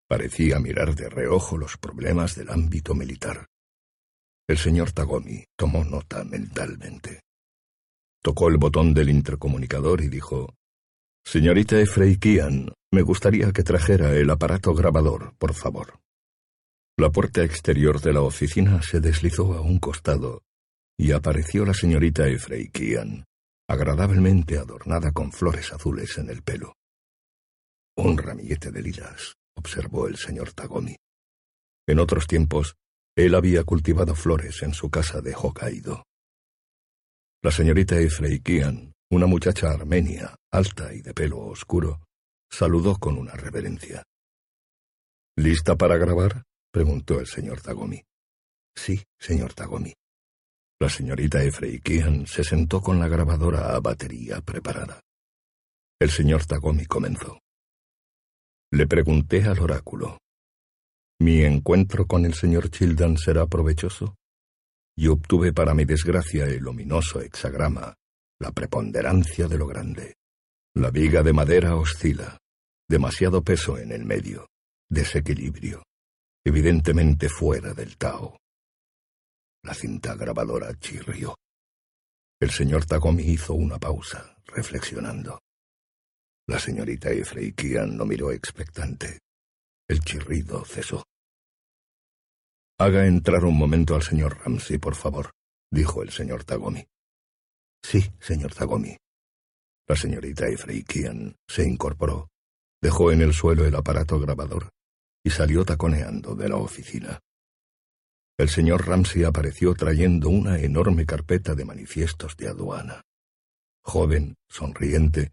Parecía mirar de reojo los problemas del ámbito militar. El señor Tagomi tomó nota mentalmente. Tocó el botón del intercomunicador y dijo, Señorita Efreikian, me gustaría que trajera el aparato grabador, por favor. La puerta exterior de la oficina se deslizó a un costado y apareció la señorita Efreikian, agradablemente adornada con flores azules en el pelo. Un ramillete de lilas, observó el señor Tagomi. En otros tiempos, él había cultivado flores en su casa de Hokkaido. La señorita Efreikian una muchacha armenia, alta y de pelo oscuro, saludó con una reverencia. ¿Lista para grabar? preguntó el señor Tagomi. Sí, señor Tagomi. La señorita Efreikian se sentó con la grabadora a batería preparada. El señor Tagomi comenzó. Le pregunté al oráculo. ¿Mi encuentro con el señor Childan será provechoso? Y obtuve para mi desgracia el ominoso hexagrama, la preponderancia de lo grande. La viga de madera oscila, demasiado peso en el medio, desequilibrio, evidentemente fuera del Tao. La cinta grabadora chirrió. El señor Tagomi hizo una pausa, reflexionando. La señorita Efreikian lo miró expectante. El chirrido cesó. Haga entrar un momento al señor Ramsey, por favor, dijo el señor Tagomi. Sí, señor Tagomi. La señorita Efreikian se incorporó, dejó en el suelo el aparato grabador y salió taconeando de la oficina. El señor Ramsey apareció trayendo una enorme carpeta de manifiestos de aduana. Joven, sonriente,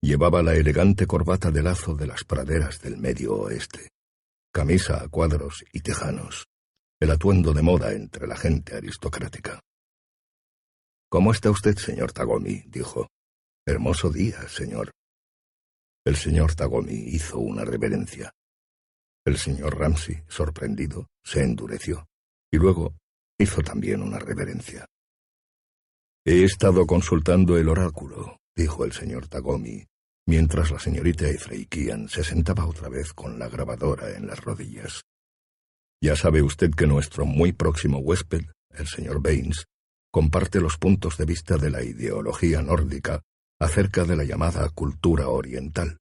llevaba la elegante corbata de lazo de las praderas del medio oeste, camisa a cuadros y tejanos, el atuendo de moda entre la gente aristocrática. ¿Cómo está usted, señor Tagomi? dijo. Hermoso día, señor. El señor Tagomi hizo una reverencia. El señor Ramsey, sorprendido, se endureció, y luego hizo también una reverencia. He estado consultando el oráculo, dijo el señor Tagomi, mientras la señorita Efreikian se sentaba otra vez con la grabadora en las rodillas. Ya sabe usted que nuestro muy próximo huésped, el señor Baines, comparte los puntos de vista de la ideología nórdica acerca de la llamada cultura oriental,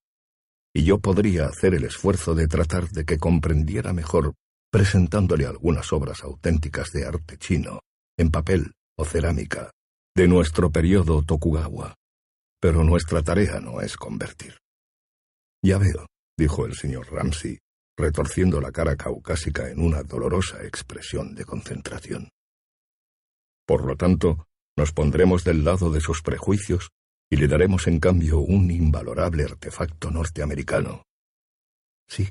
y yo podría hacer el esfuerzo de tratar de que comprendiera mejor presentándole algunas obras auténticas de arte chino, en papel o cerámica, de nuestro periodo Tokugawa. Pero nuestra tarea no es convertir. Ya veo, dijo el señor Ramsey, retorciendo la cara caucásica en una dolorosa expresión de concentración. Por lo tanto, nos pondremos del lado de sus prejuicios y le daremos en cambio un invalorable artefacto norteamericano. Sí.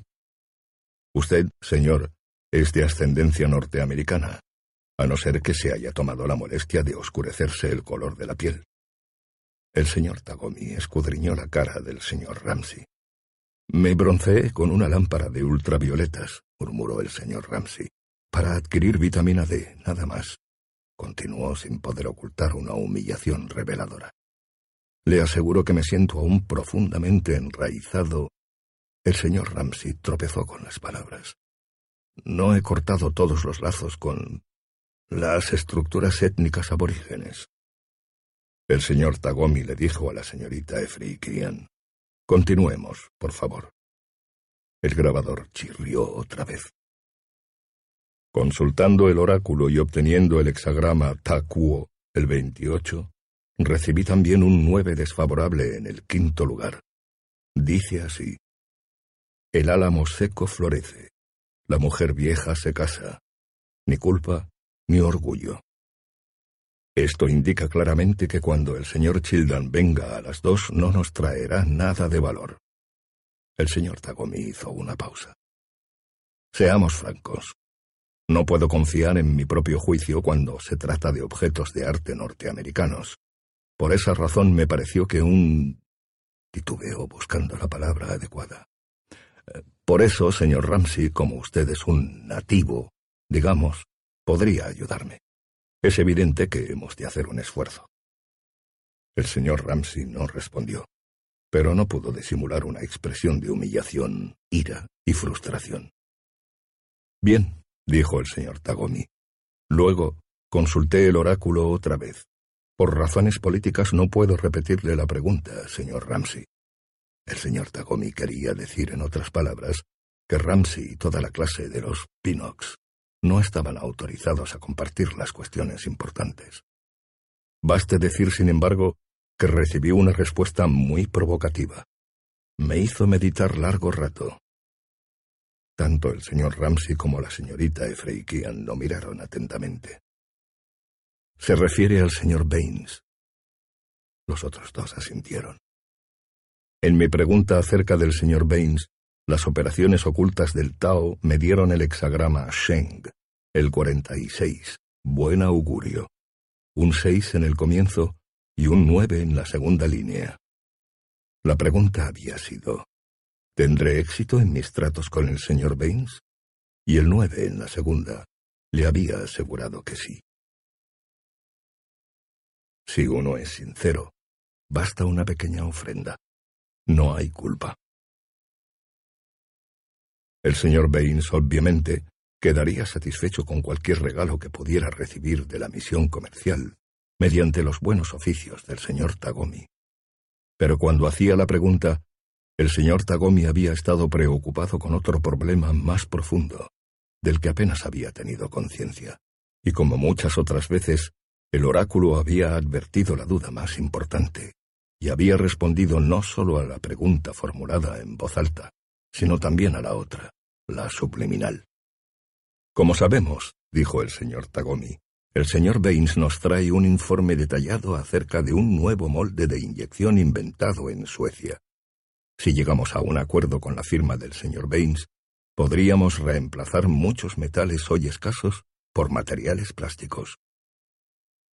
Usted, señor, es de ascendencia norteamericana, a no ser que se haya tomado la molestia de oscurecerse el color de la piel. El señor Tagomi escudriñó la cara del señor Ramsey. Me bronceé con una lámpara de ultravioletas, murmuró el señor Ramsey, para adquirir vitamina D, nada más. Continuó sin poder ocultar una humillación reveladora. Le aseguro que me siento aún profundamente enraizado. El señor Ramsey tropezó con las palabras. No he cortado todos los lazos con las estructuras étnicas aborígenes. El señor Tagomi le dijo a la señorita Efrikian, continuemos, por favor. El grabador chirrió otra vez. Consultando el oráculo y obteniendo el hexagrama Takuo, el 28, Recibí también un nueve desfavorable en el quinto lugar. Dice así. El álamo seco florece. La mujer vieja se casa. Ni culpa, ni orgullo. Esto indica claramente que cuando el señor Childan venga a las dos no nos traerá nada de valor. El señor Tagomi hizo una pausa. Seamos francos. No puedo confiar en mi propio juicio cuando se trata de objetos de arte norteamericanos. Por esa razón me pareció que un... titubeo buscando la palabra adecuada. Eh, por eso, señor Ramsey, como usted es un nativo, digamos, podría ayudarme. Es evidente que hemos de hacer un esfuerzo. El señor Ramsey no respondió, pero no pudo disimular una expresión de humillación, ira y frustración. Bien, dijo el señor Tagomi. Luego consulté el oráculo otra vez. Por razones políticas no puedo repetirle la pregunta, señor Ramsey. El señor Tagomi quería decir, en otras palabras, que Ramsey y toda la clase de los Pinox no estaban autorizados a compartir las cuestiones importantes. Baste decir, sin embargo, que recibí una respuesta muy provocativa. Me hizo meditar largo rato. Tanto el señor Ramsey como la señorita Efreikian lo miraron atentamente. Se refiere al señor Baines. Los otros dos asintieron. En mi pregunta acerca del señor Baines, las operaciones ocultas del Tao me dieron el hexagrama Sheng, el 46, buen augurio, un 6 en el comienzo y un 9 en la segunda línea. La pregunta había sido, ¿Tendré éxito en mis tratos con el señor Baines? Y el nueve en la segunda le había asegurado que sí. Si uno es sincero, basta una pequeña ofrenda. No hay culpa. El señor Baines, obviamente, quedaría satisfecho con cualquier regalo que pudiera recibir de la misión comercial, mediante los buenos oficios del señor Tagomi. Pero cuando hacía la pregunta, el señor Tagomi había estado preocupado con otro problema más profundo, del que apenas había tenido conciencia, y como muchas otras veces, el oráculo había advertido la duda más importante, y había respondido no sólo a la pregunta formulada en voz alta, sino también a la otra, la subliminal. Como sabemos, dijo el señor Tagomi, el señor Baines nos trae un informe detallado acerca de un nuevo molde de inyección inventado en Suecia. Si llegamos a un acuerdo con la firma del señor Baines, podríamos reemplazar muchos metales hoy escasos por materiales plásticos.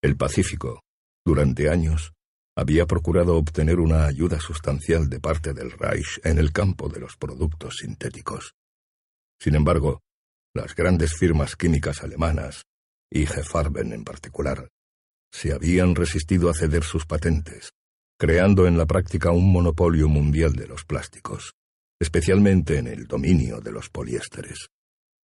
El Pacífico, durante años, había procurado obtener una ayuda sustancial de parte del Reich en el campo de los productos sintéticos. Sin embargo, las grandes firmas químicas alemanas, IG Farben en particular, se habían resistido a ceder sus patentes, creando en la práctica un monopolio mundial de los plásticos, especialmente en el dominio de los poliésteres.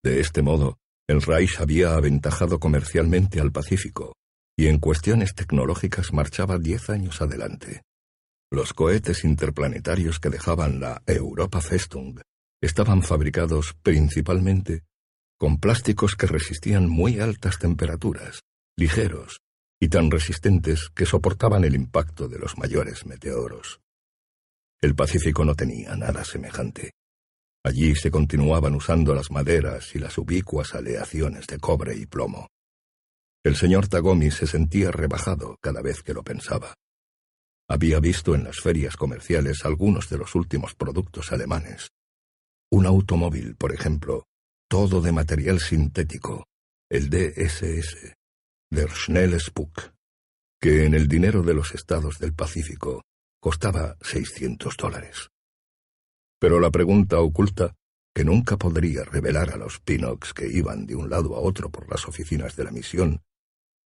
De este modo, el Reich había aventajado comercialmente al Pacífico, y en cuestiones tecnológicas marchaba diez años adelante. Los cohetes interplanetarios que dejaban la Europa Festung estaban fabricados principalmente con plásticos que resistían muy altas temperaturas, ligeros y tan resistentes que soportaban el impacto de los mayores meteoros. El Pacífico no tenía nada semejante. Allí se continuaban usando las maderas y las ubicuas aleaciones de cobre y plomo. El señor Tagomi se sentía rebajado cada vez que lo pensaba. Había visto en las ferias comerciales algunos de los últimos productos alemanes. Un automóvil, por ejemplo, todo de material sintético, el DSS, der Schnellspuck, que en el dinero de los estados del Pacífico costaba 600 dólares. Pero la pregunta oculta, que nunca podría revelar a los Pinox que iban de un lado a otro por las oficinas de la misión,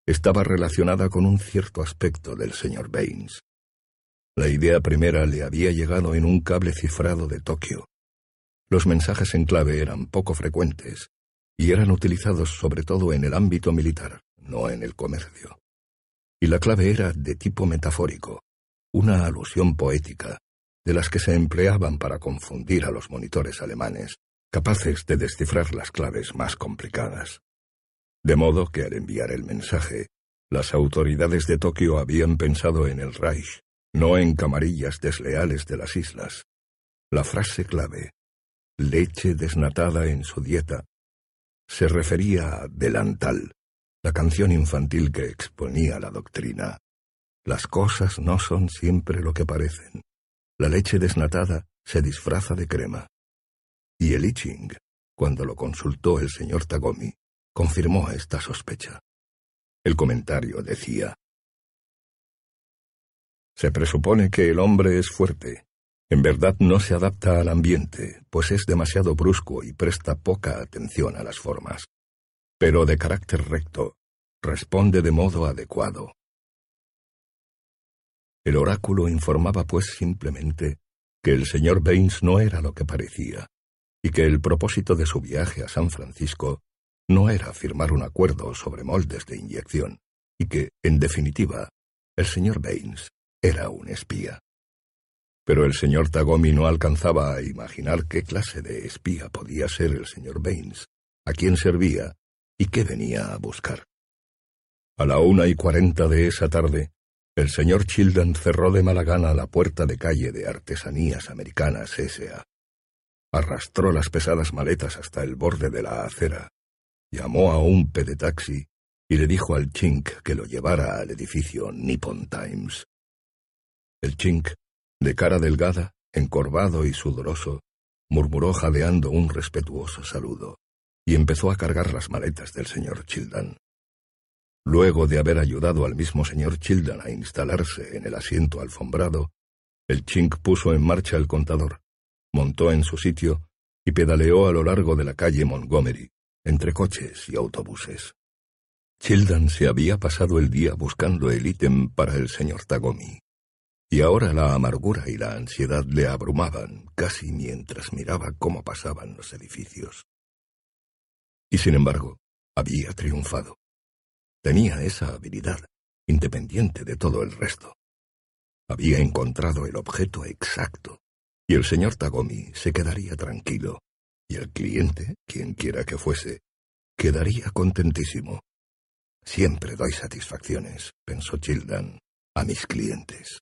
estaba relacionada con un cierto aspecto del señor Baines. La idea primera le había llegado en un cable cifrado de Tokio. Los mensajes en clave eran poco frecuentes y eran utilizados sobre todo en el ámbito militar, no en el comercio. Y la clave era de tipo metafórico, una alusión poética, de las que se empleaban para confundir a los monitores alemanes, capaces de descifrar las claves más complicadas. De modo que al enviar el mensaje, las autoridades de Tokio habían pensado en el Reich, no en camarillas desleales de las islas. La frase clave, leche desnatada en su dieta, se refería a Delantal, la canción infantil que exponía la doctrina. Las cosas no son siempre lo que parecen. La leche desnatada se disfraza de crema. Y el I Ching, cuando lo consultó el señor Tagomi, confirmó esta sospecha. El comentario decía, Se presupone que el hombre es fuerte. En verdad no se adapta al ambiente, pues es demasiado brusco y presta poca atención a las formas. Pero de carácter recto, responde de modo adecuado. El oráculo informaba pues simplemente que el señor Baines no era lo que parecía, y que el propósito de su viaje a San Francisco no era firmar un acuerdo sobre moldes de inyección, y que, en definitiva, el señor Baines era un espía. Pero el señor Tagomi no alcanzaba a imaginar qué clase de espía podía ser el señor Baines, a quién servía y qué venía a buscar. A la una y cuarenta de esa tarde, el señor Childan cerró de mala gana la puerta de calle de Artesanías Americanas S.A. Arrastró las pesadas maletas hasta el borde de la acera llamó a un pedetaxi y le dijo al chink que lo llevara al edificio Nippon Times. El chink, de cara delgada, encorvado y sudoroso, murmuró jadeando un respetuoso saludo y empezó a cargar las maletas del señor Childan. Luego de haber ayudado al mismo señor Childan a instalarse en el asiento alfombrado, el chink puso en marcha el contador, montó en su sitio y pedaleó a lo largo de la calle Montgomery, entre coches y autobuses. Childan se había pasado el día buscando el ítem para el señor Tagomi, y ahora la amargura y la ansiedad le abrumaban casi mientras miraba cómo pasaban los edificios. Y sin embargo, había triunfado. Tenía esa habilidad, independiente de todo el resto. Había encontrado el objeto exacto, y el señor Tagomi se quedaría tranquilo, y el cliente, quien quiera que fuese, quedaría contentísimo. Siempre doy satisfacciones, pensó Childan, a mis clientes.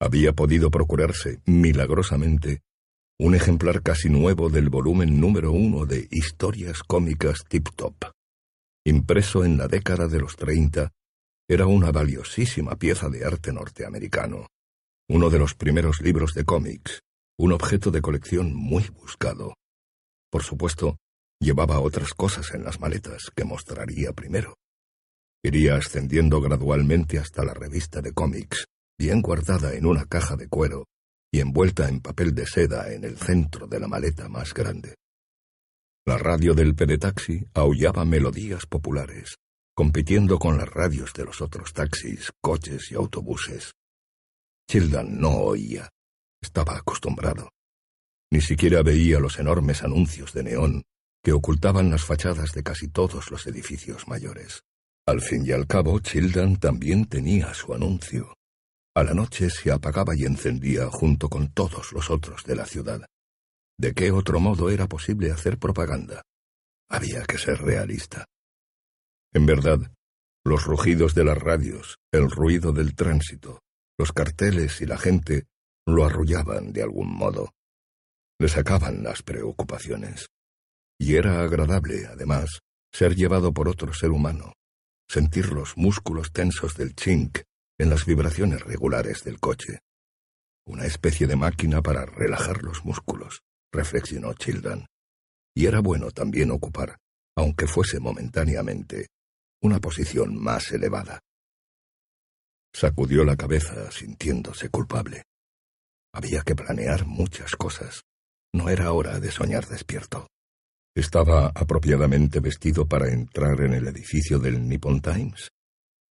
Había podido procurarse, milagrosamente, un ejemplar casi nuevo del volumen número uno de Historias cómicas Tip Top. Impreso en la década de los treinta, era una valiosísima pieza de arte norteamericano, uno de los primeros libros de cómics, un objeto de colección muy buscado. Por supuesto, llevaba otras cosas en las maletas que mostraría primero. Iría ascendiendo gradualmente hasta la revista de cómics, bien guardada en una caja de cuero y envuelta en papel de seda en el centro de la maleta más grande. La radio del pedetaxi aullaba melodías populares, compitiendo con las radios de los otros taxis, coches y autobuses. Childan no oía. Estaba acostumbrado. Ni siquiera veía los enormes anuncios de neón que ocultaban las fachadas de casi todos los edificios mayores. Al fin y al cabo, Childan también tenía su anuncio. A la noche se apagaba y encendía junto con todos los otros de la ciudad. ¿De qué otro modo era posible hacer propaganda? Había que ser realista. En verdad, los rugidos de las radios, el ruido del tránsito, los carteles y la gente lo arrullaban de algún modo. Le sacaban las preocupaciones. Y era agradable, además, ser llevado por otro ser humano, sentir los músculos tensos del chink en las vibraciones regulares del coche. Una especie de máquina para relajar los músculos, reflexionó Childan. Y era bueno también ocupar, aunque fuese momentáneamente, una posición más elevada. Sacudió la cabeza sintiéndose culpable. Había que planear muchas cosas. No era hora de soñar despierto. ¿Estaba apropiadamente vestido para entrar en el edificio del Nippon Times?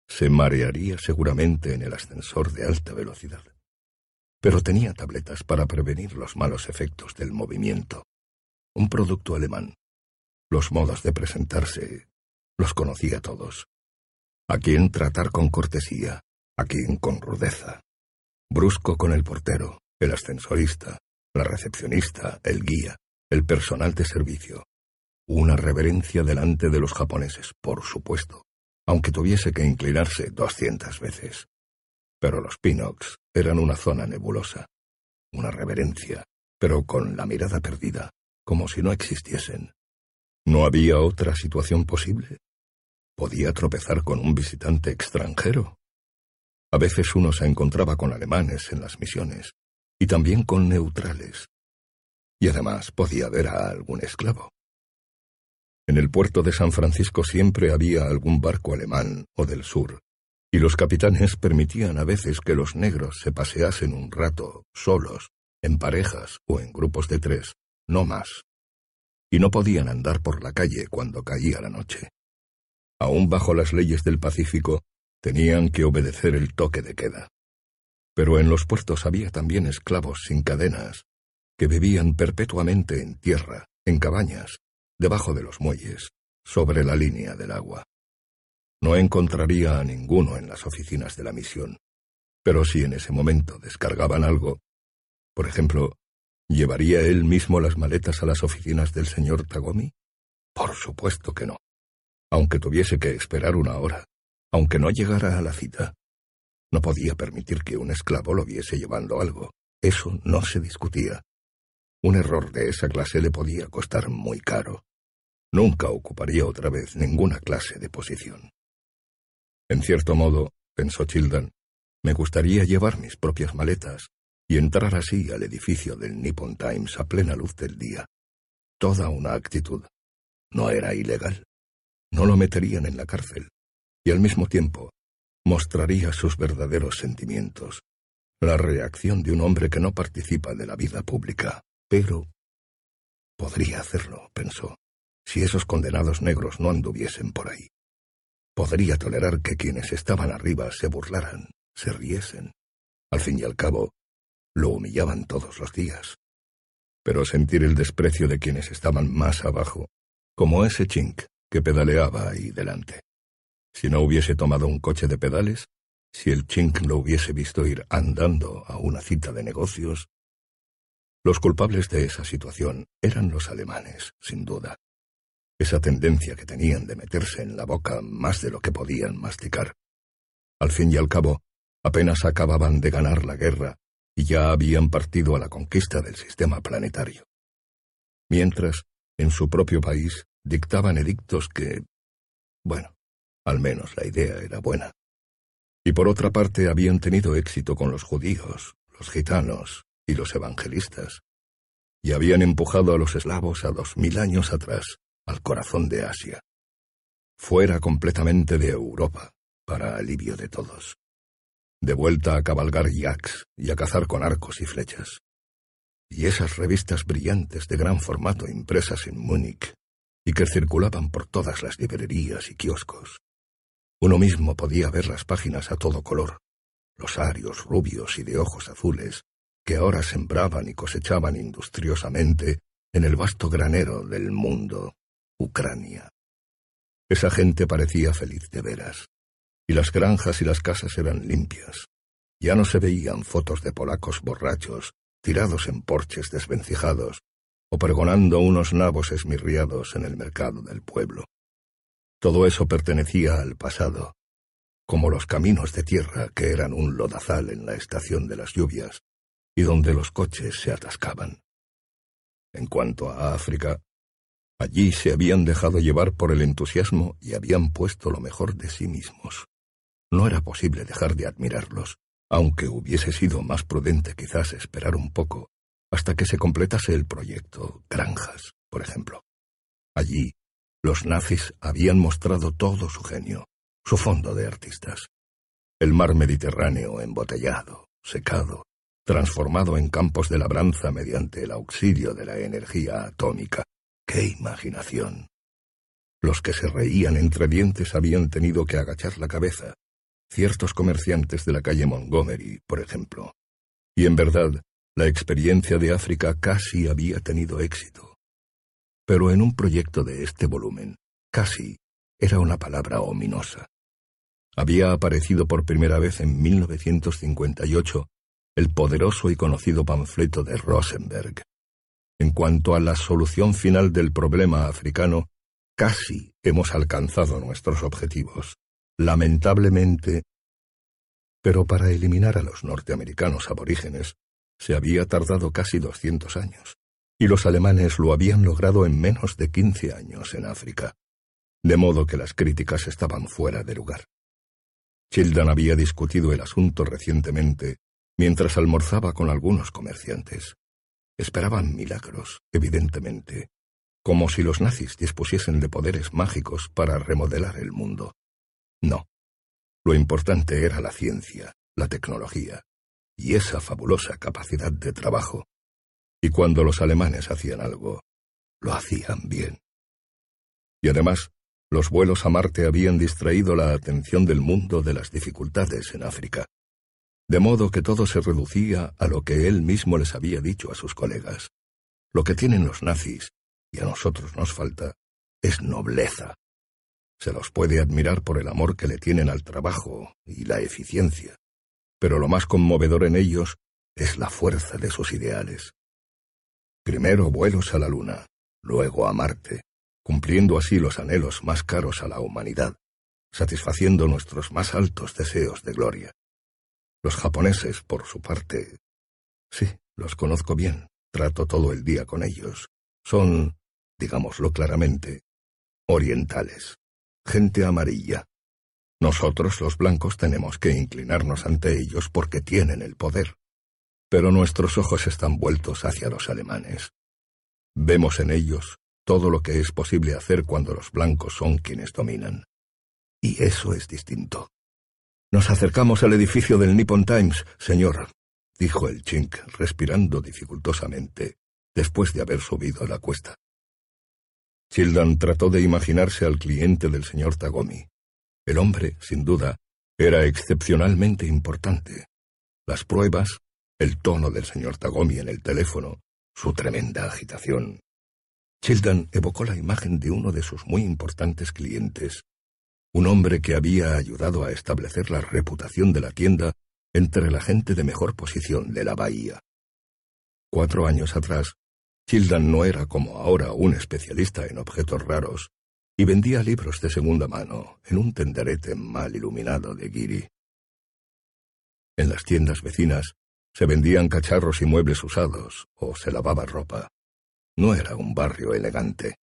Se marearía seguramente en el ascensor de alta velocidad. Pero tenía tabletas para prevenir los malos efectos del movimiento. Un producto alemán. Los modos de presentarse los conocía todos. A quien tratar con cortesía, a quien con rudeza. Brusco con el portero, el ascensorista, la recepcionista, el guía, el personal de servicio. Una reverencia delante de los japoneses, por supuesto aunque tuviese que inclinarse doscientas veces. Pero los Pinox eran una zona nebulosa, una reverencia, pero con la mirada perdida, como si no existiesen. ¿No había otra situación posible? ¿Podía tropezar con un visitante extranjero? A veces uno se encontraba con alemanes en las misiones, y también con neutrales. Y además podía ver a algún esclavo. En el puerto de San Francisco siempre había algún barco alemán o del sur, y los capitanes permitían a veces que los negros se paseasen un rato, solos, en parejas o en grupos de tres, no más. Y no podían andar por la calle cuando caía la noche. Aún bajo las leyes del Pacífico, tenían que obedecer el toque de queda. Pero en los puertos había también esclavos sin cadenas, que vivían perpetuamente en tierra, en cabañas, debajo de los muelles, sobre la línea del agua. No encontraría a ninguno en las oficinas de la misión, pero si en ese momento descargaban algo, por ejemplo, ¿llevaría él mismo las maletas a las oficinas del señor Tagomi? Por supuesto que no. Aunque tuviese que esperar una hora, aunque no llegara a la cita, no podía permitir que un esclavo lo viese llevando algo. Eso no se discutía. Un error de esa clase le podía costar muy caro. Nunca ocuparía otra vez ninguna clase de posición. En cierto modo, pensó Childan, me gustaría llevar mis propias maletas y entrar así al edificio del Nippon Times a plena luz del día. Toda una actitud. No era ilegal. No lo meterían en la cárcel. Y al mismo tiempo, mostraría sus verdaderos sentimientos. la reacción de un hombre que no participa de la vida pública. Pero podría hacerlo, pensó, si esos condenados negros no anduviesen por ahí. Podría tolerar que quienes estaban arriba se burlaran, se riesen. Al fin y al cabo, lo humillaban todos los días. Pero sentir el desprecio de quienes estaban más abajo, como ese chink que pedaleaba ahí delante. Si no hubiese tomado un coche de pedales, si el chink lo hubiese visto ir andando a una cita de negocios, los culpables de esa situación eran los alemanes, sin duda. Esa tendencia que tenían de meterse en la boca más de lo que podían masticar. Al fin y al cabo, apenas acababan de ganar la guerra y ya habían partido a la conquista del sistema planetario. Mientras, en su propio país, dictaban edictos que... Bueno, al menos la idea era buena. Y por otra parte habían tenido éxito con los judíos, los gitanos y los evangelistas, y habían empujado a los eslavos a dos mil años atrás, al corazón de Asia, fuera completamente de Europa, para alivio de todos de vuelta a cabalgar yaks y a cazar con arcos y flechas. Y esas revistas brillantes de gran formato impresas en Múnich y que circulaban por todas las librerías y kioscos. Uno mismo podía ver las páginas a todo color, los arios rubios y de ojos azules que ahora sembraban y cosechaban industriosamente en el vasto granero del mundo, Ucrania. Esa gente parecía feliz de veras y las granjas y las casas eran limpias. Ya no se veían fotos de polacos borrachos, tirados en porches desvencijados, o pregonando unos nabos esmirriados en el mercado del pueblo. Todo eso pertenecía al pasado, como los caminos de tierra que eran un lodazal en la estación de las lluvias, y donde los coches se atascaban. En cuanto a África, allí se habían dejado llevar por el entusiasmo y habían puesto lo mejor de sí mismos. No era posible dejar de admirarlos, aunque hubiese sido más prudente quizás esperar un poco hasta que se completase el proyecto Granjas, por ejemplo. Allí, los nazis habían mostrado todo su genio, su fondo de artistas. El mar Mediterráneo embotellado, secado, transformado en campos de labranza mediante el auxilio de la energía atómica. ¡Qué imaginación! Los que se reían entre dientes habían tenido que agachar la cabeza ciertos comerciantes de la calle Montgomery, por ejemplo. Y en verdad, la experiencia de África casi había tenido éxito. Pero en un proyecto de este volumen, casi era una palabra ominosa. Había aparecido por primera vez en 1958 el poderoso y conocido panfleto de Rosenberg. En cuanto a la solución final del problema africano, casi hemos alcanzado nuestros objetivos. Lamentablemente, pero para eliminar a los norteamericanos aborígenes se había tardado casi 200 años, y los alemanes lo habían logrado en menos de 15 años en África, de modo que las críticas estaban fuera de lugar. Childan había discutido el asunto recientemente mientras almorzaba con algunos comerciantes. Esperaban milagros, evidentemente, como si los nazis dispusiesen de poderes mágicos para remodelar el mundo. No. Lo importante era la ciencia, la tecnología y esa fabulosa capacidad de trabajo. Y cuando los alemanes hacían algo, lo hacían bien. Y además, los vuelos a Marte habían distraído la atención del mundo de las dificultades en África, de modo que todo se reducía a lo que él mismo les había dicho a sus colegas. Lo que tienen los nazis, y a nosotros nos falta, es nobleza. Se los puede admirar por el amor que le tienen al trabajo y la eficiencia, pero lo más conmovedor en ellos es la fuerza de sus ideales. Primero vuelos a la Luna, luego a Marte, cumpliendo así los anhelos más caros a la humanidad, satisfaciendo nuestros más altos deseos de gloria. Los japoneses, por su parte, sí, los conozco bien, trato todo el día con ellos, son, digámoslo claramente, orientales gente amarilla. Nosotros los blancos tenemos que inclinarnos ante ellos porque tienen el poder. Pero nuestros ojos están vueltos hacia los alemanes. Vemos en ellos todo lo que es posible hacer cuando los blancos son quienes dominan. Y eso es distinto. Nos acercamos al edificio del Nippon Times, señor, dijo el chink, respirando dificultosamente, después de haber subido la cuesta. Childan trató de imaginarse al cliente del señor Tagomi. El hombre, sin duda, era excepcionalmente importante. Las pruebas, el tono del señor Tagomi en el teléfono, su tremenda agitación. Childan evocó la imagen de uno de sus muy importantes clientes, un hombre que había ayudado a establecer la reputación de la tienda entre la gente de mejor posición de la bahía. Cuatro años atrás, Childan no era como ahora un especialista en objetos raros, y vendía libros de segunda mano en un tenderete mal iluminado de Giri. En las tiendas vecinas se vendían cacharros y muebles usados, o se lavaba ropa. No era un barrio elegante.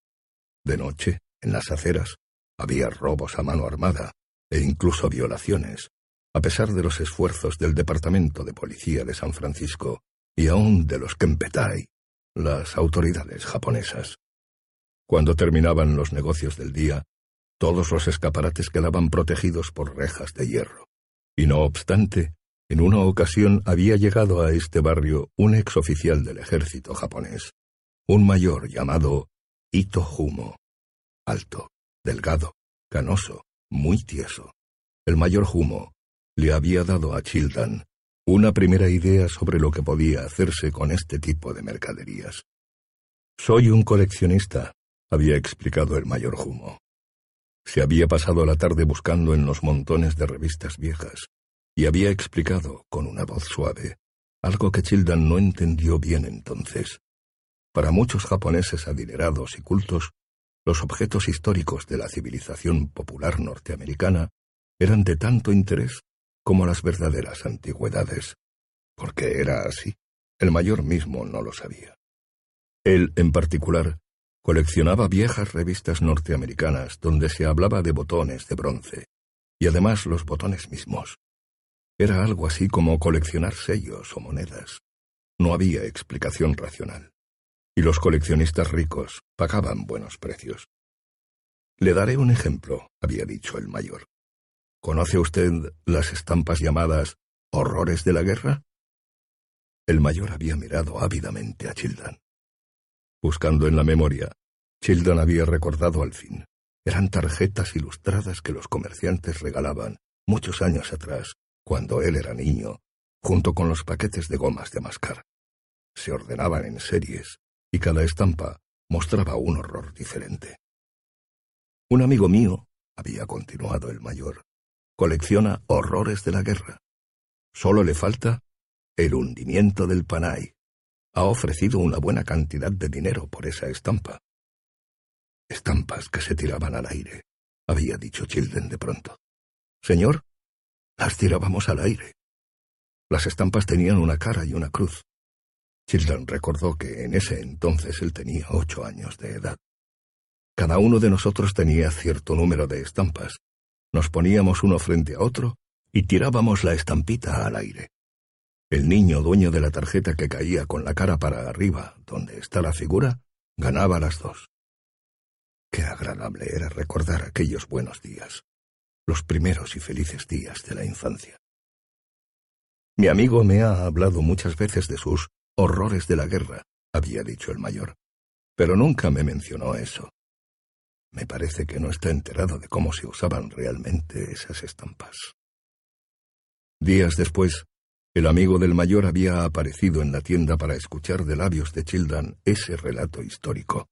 De noche, en las aceras, había robos a mano armada e incluso violaciones, a pesar de los esfuerzos del Departamento de Policía de San Francisco y aún de los Kempetai, las autoridades japonesas. Cuando terminaban los negocios del día, todos los escaparates quedaban protegidos por rejas de hierro. Y no obstante, en una ocasión había llegado a este barrio un exoficial del ejército japonés, un mayor llamado Ito Humo, alto, delgado, canoso, muy tieso. El mayor Humo le había dado a Childan una primera idea sobre lo que podía hacerse con este tipo de mercaderías. Soy un coleccionista, había explicado el mayor Humo. Se había pasado la tarde buscando en los montones de revistas viejas, y había explicado, con una voz suave, algo que Childan no entendió bien entonces. Para muchos japoneses adinerados y cultos, los objetos históricos de la civilización popular norteamericana eran de tanto interés como las verdaderas antigüedades, porque era así. El mayor mismo no lo sabía. Él, en particular, coleccionaba viejas revistas norteamericanas donde se hablaba de botones de bronce, y además los botones mismos. Era algo así como coleccionar sellos o monedas. No había explicación racional y los coleccionistas ricos pagaban buenos precios. Le daré un ejemplo, había dicho el mayor. ¿Conoce usted las estampas llamadas horrores de la guerra? El mayor había mirado ávidamente a Childan. Buscando en la memoria, Childan había recordado al fin. Eran tarjetas ilustradas que los comerciantes regalaban muchos años atrás, cuando él era niño, junto con los paquetes de gomas de mascar. Se ordenaban en series, y cada estampa mostraba un horror diferente. Un amigo mío, había continuado el mayor, colecciona horrores de la guerra. Solo le falta el hundimiento del Panay. Ha ofrecido una buena cantidad de dinero por esa estampa. Estampas que se tiraban al aire, había dicho Childen de pronto. Señor, las tirábamos al aire. Las estampas tenían una cara y una cruz. Childan recordó que en ese entonces él tenía ocho años de edad. Cada uno de nosotros tenía cierto número de estampas. Nos poníamos uno frente a otro y tirábamos la estampita al aire. El niño dueño de la tarjeta que caía con la cara para arriba, donde está la figura, ganaba las dos. Qué agradable era recordar aquellos buenos días, los primeros y felices días de la infancia. Mi amigo me ha hablado muchas veces de sus horrores de la guerra, había dicho el mayor. Pero nunca me mencionó eso. Me parece que no está enterado de cómo se usaban realmente esas estampas. Días después, el amigo del mayor había aparecido en la tienda para escuchar de labios de Childan ese relato histórico.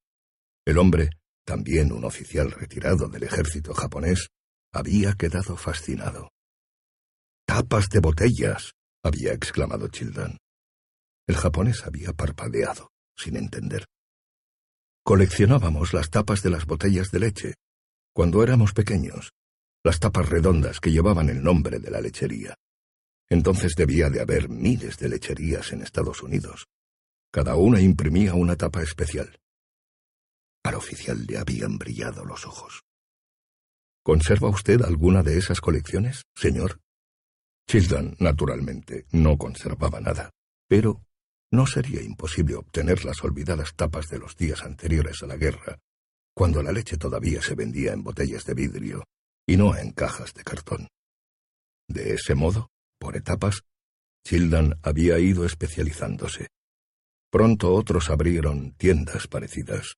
El hombre, también un oficial retirado del ejército japonés, había quedado fascinado. ¡Tapas de botellas! había exclamado Childan. El japonés había parpadeado, sin entender. Coleccionábamos las tapas de las botellas de leche. Cuando éramos pequeños, las tapas redondas que llevaban el nombre de la lechería. Entonces debía de haber miles de lecherías en Estados Unidos. Cada una imprimía una tapa especial. Al oficial le habían brillado los ojos. ¿Conserva usted alguna de esas colecciones, señor? Childan, naturalmente, no conservaba nada, pero no sería imposible obtener las olvidadas tapas de los días anteriores a la guerra, cuando la leche todavía se vendía en botellas de vidrio y no en cajas de cartón. De ese modo, por etapas, Childan había ido especializándose. Pronto otros abrieron tiendas parecidas,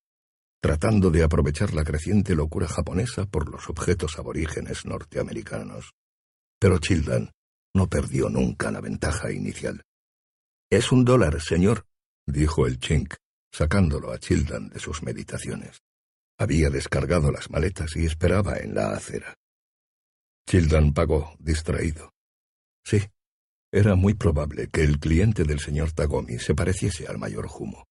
tratando de aprovechar la creciente locura japonesa por los objetos aborígenes norteamericanos. Pero Childan no perdió nunca la ventaja inicial. Es un dólar, señor, dijo el chink, sacándolo a Childan de sus meditaciones. Había descargado las maletas y esperaba en la acera. Childan pagó, distraído. Sí, era muy probable que el cliente del señor Tagomi se pareciese al mayor Humo.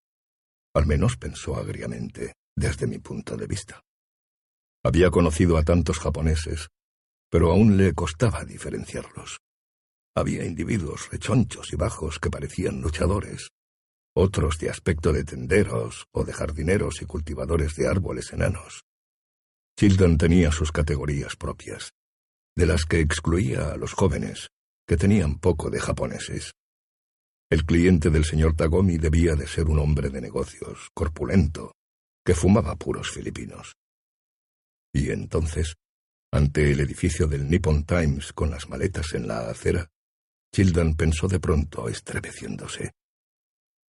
Al menos pensó agriamente, desde mi punto de vista. Había conocido a tantos japoneses, pero aún le costaba diferenciarlos. Había individuos rechonchos y bajos que parecían luchadores, otros de aspecto de tenderos o de jardineros y cultivadores de árboles enanos. Chilton tenía sus categorías propias, de las que excluía a los jóvenes, que tenían poco de japoneses. El cliente del señor Tagomi debía de ser un hombre de negocios, corpulento, que fumaba puros filipinos. Y entonces, ante el edificio del Nippon Times con las maletas en la acera, Childan pensó de pronto, estremeciéndose.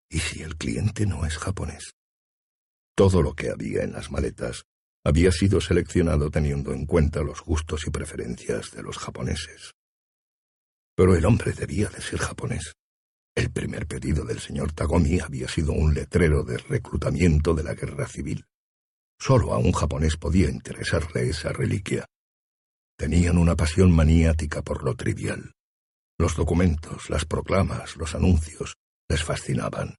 ¿Y si el cliente no es japonés? Todo lo que había en las maletas había sido seleccionado teniendo en cuenta los gustos y preferencias de los japoneses. Pero el hombre debía de ser japonés. El primer pedido del señor Tagomi había sido un letrero de reclutamiento de la guerra civil. Solo a un japonés podía interesarle esa reliquia. Tenían una pasión maniática por lo trivial. Los documentos, las proclamas, los anuncios, les fascinaban.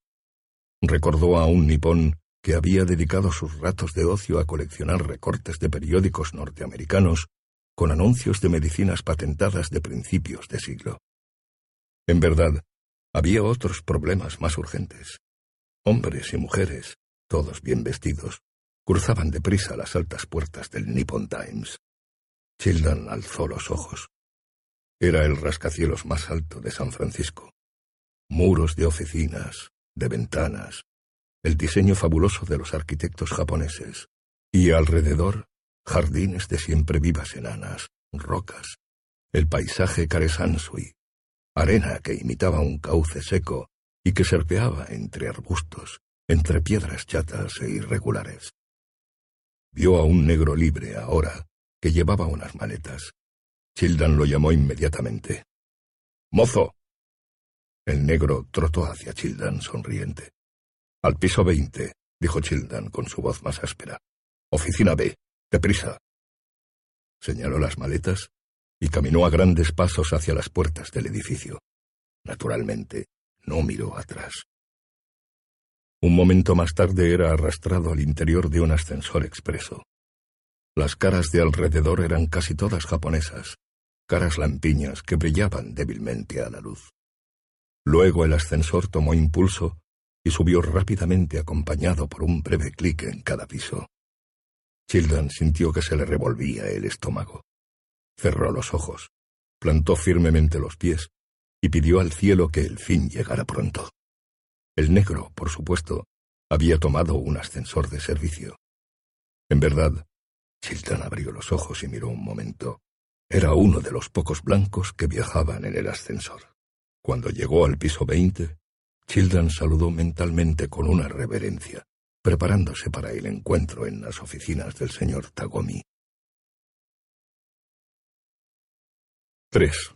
Recordó a un nipón que había dedicado sus ratos de ocio a coleccionar recortes de periódicos norteamericanos con anuncios de medicinas patentadas de principios de siglo. En verdad, había otros problemas más urgentes. Hombres y mujeres, todos bien vestidos, cruzaban deprisa las altas puertas del Nippon Times. Childan alzó los ojos. Era el rascacielos más alto de San Francisco. Muros de oficinas, de ventanas, el diseño fabuloso de los arquitectos japoneses, y alrededor jardines de siempre vivas enanas, rocas, el paisaje Karesansui, arena que imitaba un cauce seco y que serpeaba entre arbustos, entre piedras chatas e irregulares. Vio a un negro libre ahora que llevaba unas maletas Childan lo llamó inmediatamente. ¡Mozo! El negro trotó hacia Childan sonriente. Al piso veinte, dijo Childan con su voz más áspera. Oficina B, deprisa. Señaló las maletas y caminó a grandes pasos hacia las puertas del edificio. Naturalmente, no miró atrás. Un momento más tarde era arrastrado al interior de un ascensor expreso. Las caras de alrededor eran casi todas japonesas, caras lampiñas que brillaban débilmente a la luz. Luego el ascensor tomó impulso y subió rápidamente acompañado por un breve clic en cada piso. Childan sintió que se le revolvía el estómago. Cerró los ojos, plantó firmemente los pies y pidió al cielo que el fin llegara pronto. El negro, por supuesto, había tomado un ascensor de servicio. En verdad, Childan abrió los ojos y miró un momento. Era uno de los pocos blancos que viajaban en el ascensor. Cuando llegó al piso veinte, Childan saludó mentalmente con una reverencia, preparándose para el encuentro en las oficinas del señor Tagomi. 3.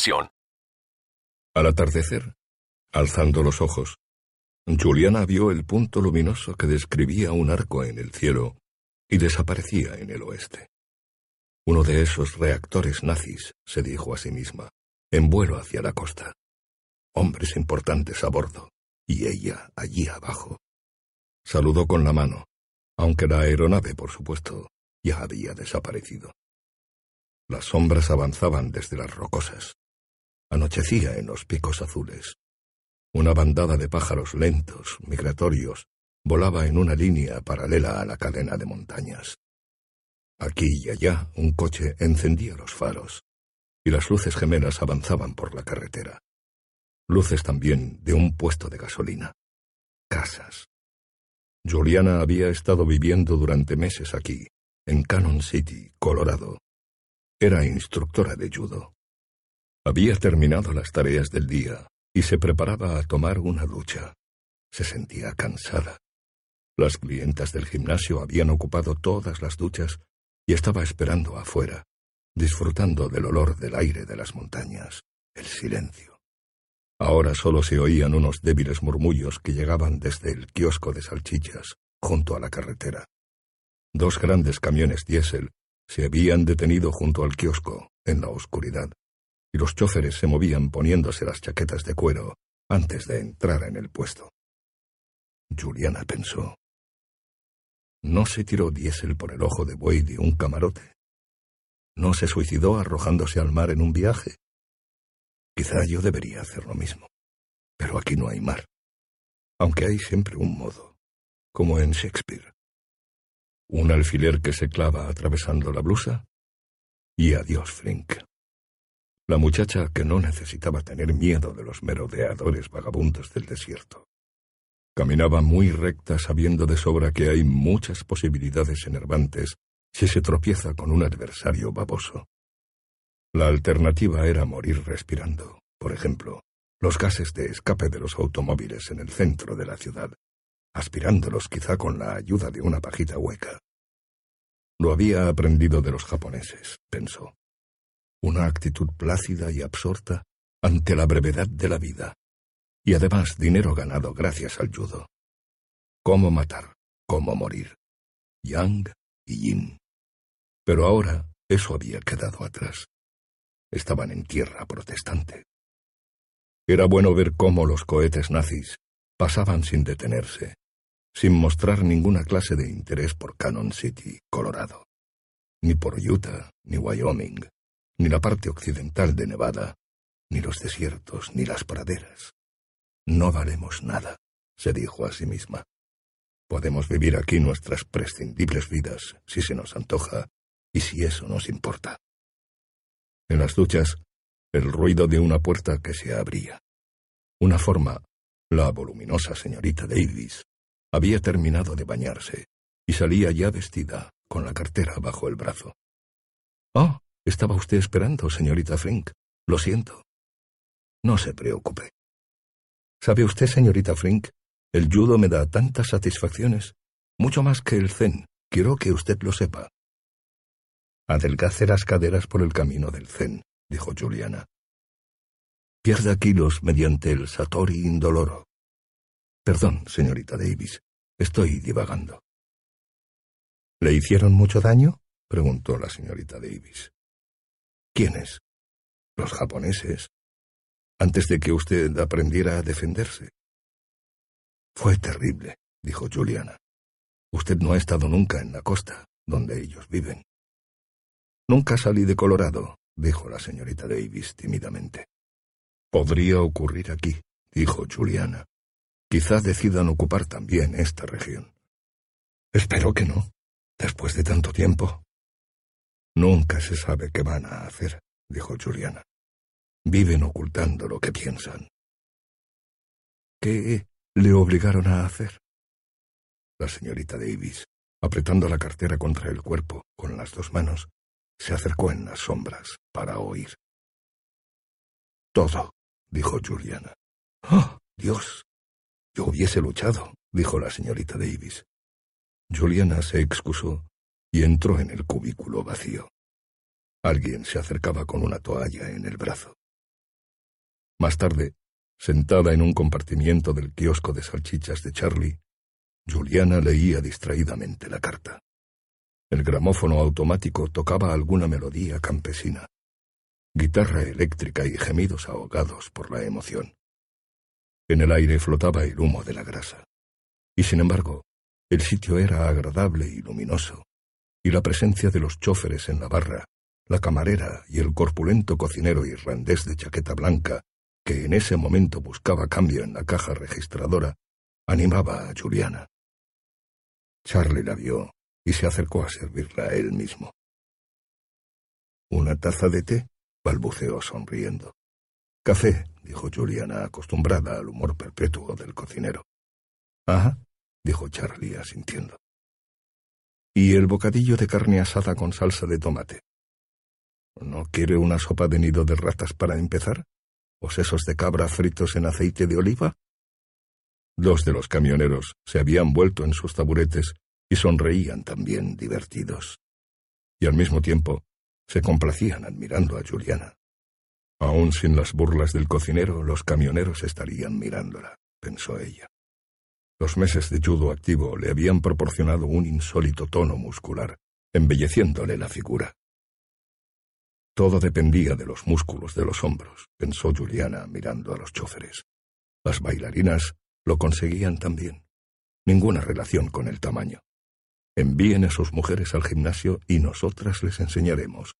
Al atardecer, alzando los ojos, Juliana vio el punto luminoso que describía un arco en el cielo y desaparecía en el oeste. Uno de esos reactores nazis, se dijo a sí misma, en vuelo hacia la costa. Hombres importantes a bordo, y ella allí abajo. Saludó con la mano, aunque la aeronave, por supuesto, ya había desaparecido. Las sombras avanzaban desde las rocosas. Anochecía en los picos azules. Una bandada de pájaros lentos, migratorios, volaba en una línea paralela a la cadena de montañas. Aquí y allá un coche encendía los faros, y las luces gemelas avanzaban por la carretera. Luces también de un puesto de gasolina. Casas. Juliana había estado viviendo durante meses aquí, en Cannon City, Colorado. Era instructora de judo. Había terminado las tareas del día y se preparaba a tomar una ducha. Se sentía cansada. Las clientas del gimnasio habían ocupado todas las duchas y estaba esperando afuera, disfrutando del olor del aire de las montañas, el silencio. Ahora solo se oían unos débiles murmullos que llegaban desde el kiosco de salchichas, junto a la carretera. Dos grandes camiones diésel se habían detenido junto al kiosco, en la oscuridad, y los choferes se movían poniéndose las chaquetas de cuero antes de entrar en el puesto. Juliana pensó. ¿No se tiró diésel por el ojo de buey de un camarote? ¿No se suicidó arrojándose al mar en un viaje? Quizá yo debería hacer lo mismo. Pero aquí no hay mar. Aunque hay siempre un modo, como en Shakespeare. Un alfiler que se clava atravesando la blusa. Y adiós, Flink. La muchacha que no necesitaba tener miedo de los merodeadores vagabundos del desierto. Caminaba muy recta sabiendo de sobra que hay muchas posibilidades enervantes si se tropieza con un adversario baboso. La alternativa era morir respirando, por ejemplo, los gases de escape de los automóviles en el centro de la ciudad, aspirándolos quizá con la ayuda de una pajita hueca. Lo había aprendido de los japoneses, pensó. Una actitud plácida y absorta ante la brevedad de la vida, y además dinero ganado gracias al judo. Cómo matar, cómo morir. Yang y Yin. Pero ahora eso había quedado atrás estaban en tierra protestante. Era bueno ver cómo los cohetes nazis pasaban sin detenerse, sin mostrar ninguna clase de interés por Cannon City, Colorado, ni por Utah, ni Wyoming, ni la parte occidental de Nevada, ni los desiertos, ni las praderas. No valemos nada, se dijo a sí misma. Podemos vivir aquí nuestras prescindibles vidas, si se nos antoja, y si eso nos importa. En las duchas, el ruido de una puerta que se abría. Una forma, la voluminosa señorita Davis, había terminado de bañarse y salía ya vestida, con la cartera bajo el brazo. Oh, estaba usted esperando, señorita Frink. Lo siento. No se preocupe. ¿Sabe usted, señorita Frink? El judo me da tantas satisfacciones, mucho más que el zen. Quiero que usted lo sepa. Adelgace las caderas por el camino del zen, dijo Juliana. Pierda kilos mediante el Satori indoloro. Perdón, señorita Davis, estoy divagando. ¿Le hicieron mucho daño? preguntó la señorita Davis. ¿Quiénes? Los japoneses. Antes de que usted aprendiera a defenderse. Fue terrible, dijo Juliana. Usted no ha estado nunca en la costa, donde ellos viven. Nunca salí de Colorado, dijo la señorita Davis tímidamente. Podría ocurrir aquí, dijo Juliana. Quizá decidan ocupar también esta región. Espero que no, después de tanto tiempo. Nunca se sabe qué van a hacer, dijo Juliana. Viven ocultando lo que piensan. ¿Qué le obligaron a hacer? La señorita Davis, apretando la cartera contra el cuerpo con las dos manos, se acercó en las sombras para oír. Todo, dijo Juliana. ¡Oh, Dios! Yo hubiese luchado, dijo la señorita Davis. Juliana se excusó y entró en el cubículo vacío. Alguien se acercaba con una toalla en el brazo. Más tarde, sentada en un compartimiento del kiosco de salchichas de Charlie, Juliana leía distraídamente la carta. El gramófono automático tocaba alguna melodía campesina, guitarra eléctrica y gemidos ahogados por la emoción. En el aire flotaba el humo de la grasa. Y sin embargo, el sitio era agradable y luminoso, y la presencia de los chóferes en la barra, la camarera y el corpulento cocinero irlandés de chaqueta blanca, que en ese momento buscaba cambio en la caja registradora, animaba a Juliana. Charlie la vio y se acercó a servirla a él mismo. ¿Una taza de té? balbuceó sonriendo. Café, dijo Juliana, acostumbrada al humor perpetuo del cocinero. Ajá, dijo Charlie asintiendo. ¿Y el bocadillo de carne asada con salsa de tomate? ¿No quiere una sopa de nido de ratas para empezar? ¿O sesos de cabra fritos en aceite de oliva? Dos de los camioneros se habían vuelto en sus taburetes y sonreían también divertidos. Y al mismo tiempo se complacían admirando a Juliana. Aún sin las burlas del cocinero, los camioneros estarían mirándola, pensó ella. Los meses de judo activo le habían proporcionado un insólito tono muscular, embelleciéndole la figura. Todo dependía de los músculos de los hombros, pensó Juliana mirando a los choferes. Las bailarinas lo conseguían también. Ninguna relación con el tamaño. Envíen a sus mujeres al gimnasio y nosotras les enseñaremos,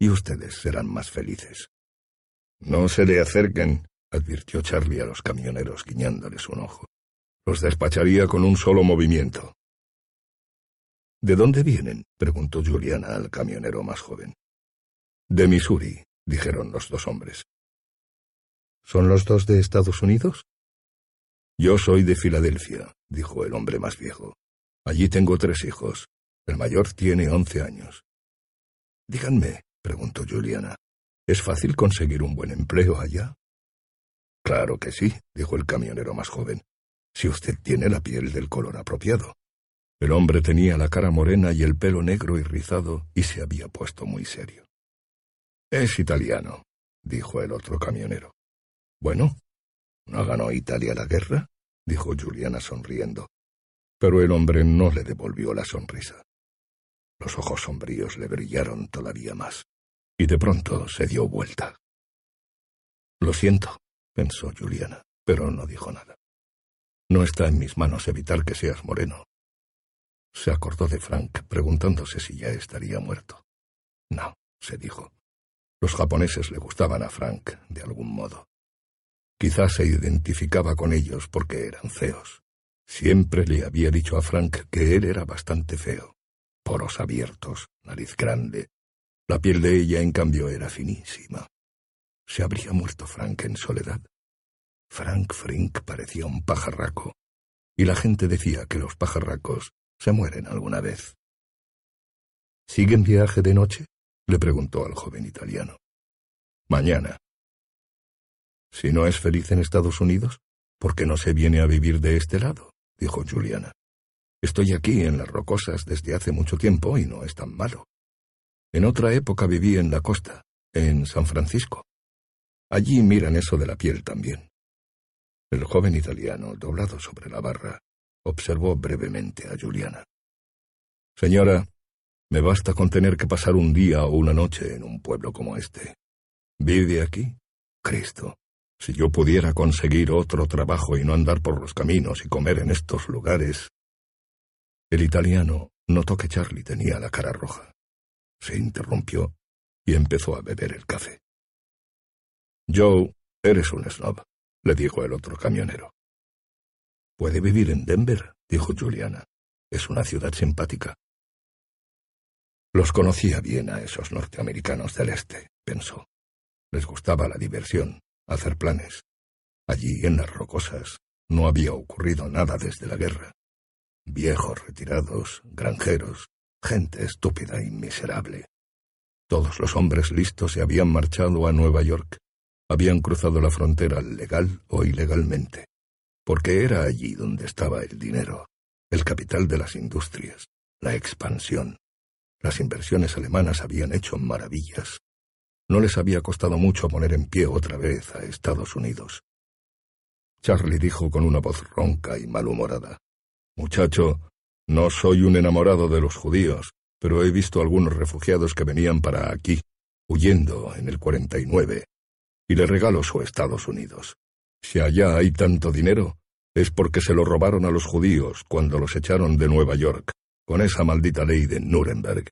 y ustedes serán más felices. No se le acerquen, advirtió Charlie a los camioneros guiñándoles un ojo. Los despacharía con un solo movimiento. ¿De dónde vienen? preguntó Juliana al camionero más joven. De Missouri, dijeron los dos hombres. ¿Son los dos de Estados Unidos? Yo soy de Filadelfia, dijo el hombre más viejo. Allí tengo tres hijos. El mayor tiene once años. Díganme, preguntó Juliana, ¿es fácil conseguir un buen empleo allá? Claro que sí, dijo el camionero más joven, si usted tiene la piel del color apropiado. El hombre tenía la cara morena y el pelo negro y rizado y se había puesto muy serio. Es italiano, dijo el otro camionero. Bueno, ¿no ganó Italia la guerra? dijo Juliana sonriendo. Pero el hombre no le devolvió la sonrisa. Los ojos sombríos le brillaron todavía más, y de pronto se dio vuelta. Lo siento, pensó Juliana, pero no dijo nada. No está en mis manos evitar que seas moreno. Se acordó de Frank, preguntándose si ya estaría muerto. No, se dijo. Los japoneses le gustaban a Frank, de algún modo. Quizás se identificaba con ellos porque eran feos. Siempre le había dicho a Frank que él era bastante feo. Poros abiertos, nariz grande. La piel de ella, en cambio, era finísima. ¿Se habría muerto Frank en soledad? Frank Frink parecía un pajarraco, y la gente decía que los pajarracos se mueren alguna vez. ¿Sigue en viaje de noche? le preguntó al joven italiano. Mañana. Si no es feliz en Estados Unidos, ¿por qué no se viene a vivir de este lado? dijo Juliana. Estoy aquí en las rocosas desde hace mucho tiempo y no es tan malo. En otra época viví en la costa, en San Francisco. Allí miran eso de la piel también. El joven italiano, doblado sobre la barra, observó brevemente a Juliana. Señora, me basta con tener que pasar un día o una noche en un pueblo como este. ¿Vive aquí? Cristo. Si yo pudiera conseguir otro trabajo y no andar por los caminos y comer en estos lugares. El italiano notó que Charlie tenía la cara roja. Se interrumpió y empezó a beber el café. Joe, eres un snob, le dijo el otro camionero. Puede vivir en Denver, dijo Juliana. Es una ciudad simpática. Los conocía bien a esos norteamericanos del Este, pensó. Les gustaba la diversión, hacer planes. Allí, en las rocosas, no había ocurrido nada desde la guerra. Viejos retirados, granjeros, gente estúpida y miserable. Todos los hombres listos se habían marchado a Nueva York. Habían cruzado la frontera legal o ilegalmente, porque era allí donde estaba el dinero, el capital de las industrias, la expansión. Las inversiones alemanas habían hecho maravillas. no les había costado mucho poner en pie otra vez a Estados Unidos. Charlie dijo con una voz ronca y malhumorada. Muchacho, no soy un enamorado de los judíos, pero he visto algunos refugiados que venían para aquí, huyendo en el 49, y le regalo su Estados Unidos. Si allá hay tanto dinero, es porque se lo robaron a los judíos cuando los echaron de Nueva York, con esa maldita ley de Nuremberg.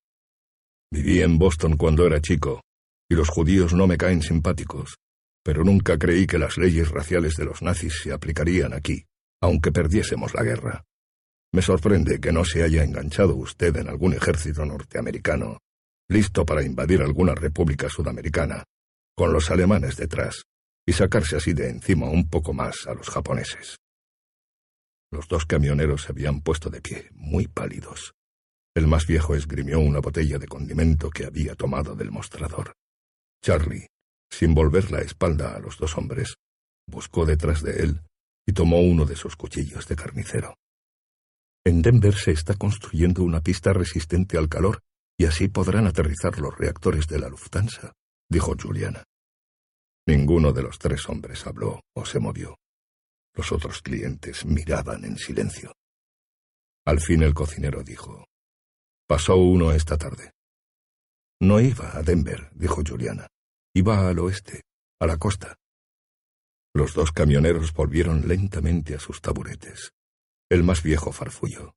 Viví en Boston cuando era chico, y los judíos no me caen simpáticos, pero nunca creí que las leyes raciales de los nazis se aplicarían aquí, aunque perdiésemos la guerra. Me sorprende que no se haya enganchado usted en algún ejército norteamericano, listo para invadir alguna república sudamericana, con los alemanes detrás, y sacarse así de encima un poco más a los japoneses. Los dos camioneros se habían puesto de pie, muy pálidos. El más viejo esgrimió una botella de condimento que había tomado del mostrador. Charlie, sin volver la espalda a los dos hombres, buscó detrás de él y tomó uno de sus cuchillos de carnicero. En Denver se está construyendo una pista resistente al calor y así podrán aterrizar los reactores de la Lufthansa, dijo Juliana. Ninguno de los tres hombres habló o se movió. Los otros clientes miraban en silencio. Al fin el cocinero dijo, Pasó uno esta tarde. No iba a Denver, dijo Juliana. Iba al oeste, a la costa. Los dos camioneros volvieron lentamente a sus taburetes. El más viejo farfulló.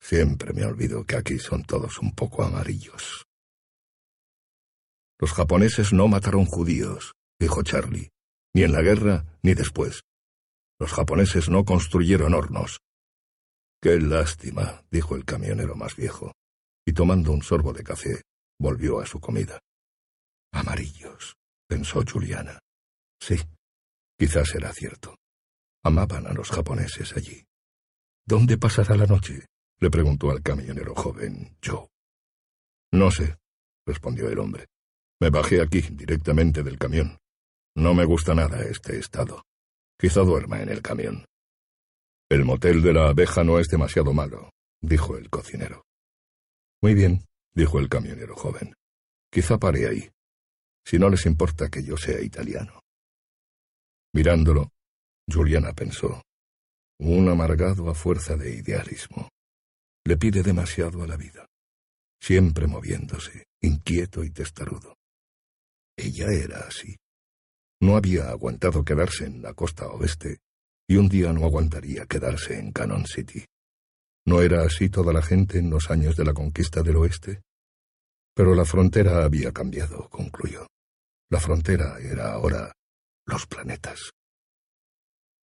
Siempre me olvido que aquí son todos un poco amarillos. Los japoneses no mataron judíos, dijo Charlie, ni en la guerra ni después. Los japoneses no construyeron hornos, Qué lástima, dijo el camionero más viejo, y tomando un sorbo de café, volvió a su comida. Amarillos, pensó Juliana. Sí, quizás era cierto. Amaban a los japoneses allí. ¿Dónde pasará la noche? le preguntó al camionero joven, Joe. No sé, respondió el hombre. Me bajé aquí, directamente del camión. No me gusta nada este estado. Quizá duerma en el camión. El motel de la abeja no es demasiado malo, dijo el cocinero. Muy bien, dijo el camionero joven. Quizá pare ahí, si no les importa que yo sea italiano. Mirándolo, Juliana pensó, un amargado a fuerza de idealismo. Le pide demasiado a la vida, siempre moviéndose, inquieto y testarudo. Ella era así. No había aguantado quedarse en la costa oeste y un día no aguantaría quedarse en Cannon City. ¿No era así toda la gente en los años de la conquista del oeste? Pero la frontera había cambiado, concluyó. La frontera era ahora los planetas.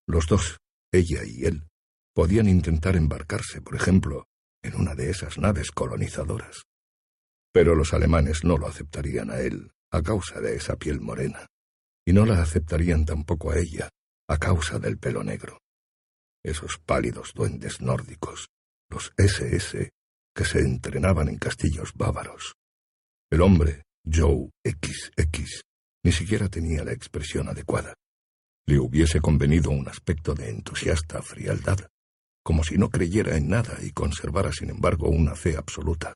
Los dos, ella y él, podían intentar embarcarse, por ejemplo, en una de esas naves colonizadoras. Pero los alemanes no lo aceptarían a él, a causa de esa piel morena, y no la aceptarían tampoco a ella, a causa del pelo negro. Esos pálidos duendes nórdicos, los SS, que se entrenaban en castillos bávaros. El hombre, Joe XX, ni siquiera tenía la expresión adecuada. Le hubiese convenido un aspecto de entusiasta frialdad, como si no creyera en nada y conservara sin embargo una fe absoluta.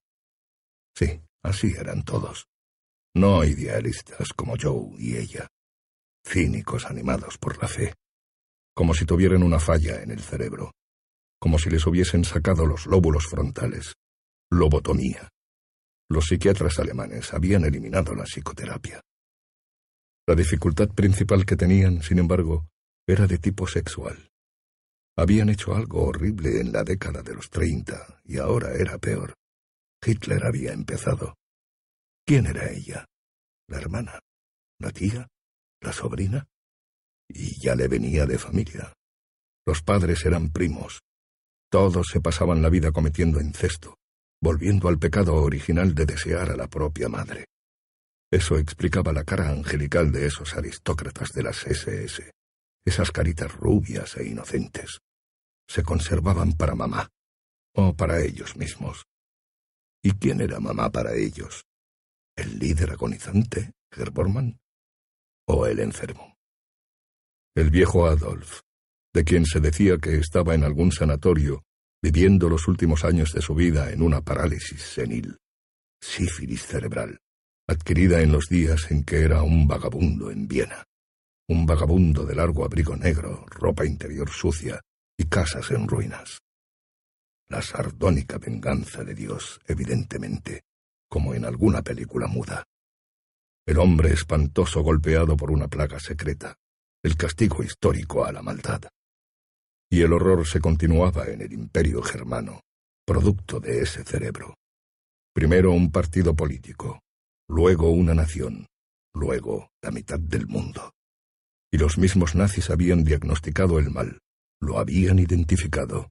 Sí, así eran todos. No idealistas como Joe y ella, cínicos animados por la fe como si tuvieran una falla en el cerebro, como si les hubiesen sacado los lóbulos frontales, lobotomía. Los psiquiatras alemanes habían eliminado la psicoterapia. La dificultad principal que tenían, sin embargo, era de tipo sexual. Habían hecho algo horrible en la década de los treinta y ahora era peor. Hitler había empezado. ¿Quién era ella? ¿La hermana? ¿La tía? ¿La sobrina? y ya le venía de familia. Los padres eran primos. Todos se pasaban la vida cometiendo incesto, volviendo al pecado original de desear a la propia madre. Eso explicaba la cara angelical de esos aristócratas de las SS, esas caritas rubias e inocentes. Se conservaban para mamá, o para ellos mismos. ¿Y quién era mamá para ellos? ¿El líder agonizante, Herbormann? ¿O el enfermo? el viejo Adolf, de quien se decía que estaba en algún sanatorio, viviendo los últimos años de su vida en una parálisis senil, sífilis cerebral, adquirida en los días en que era un vagabundo en Viena, un vagabundo de largo abrigo negro, ropa interior sucia y casas en ruinas. La sardónica venganza de Dios, evidentemente, como en alguna película muda. El hombre espantoso golpeado por una plaga secreta, el castigo histórico a la maldad. Y el horror se continuaba en el imperio germano, producto de ese cerebro. Primero un partido político, luego una nación, luego la mitad del mundo. Y los mismos nazis habían diagnosticado el mal, lo habían identificado.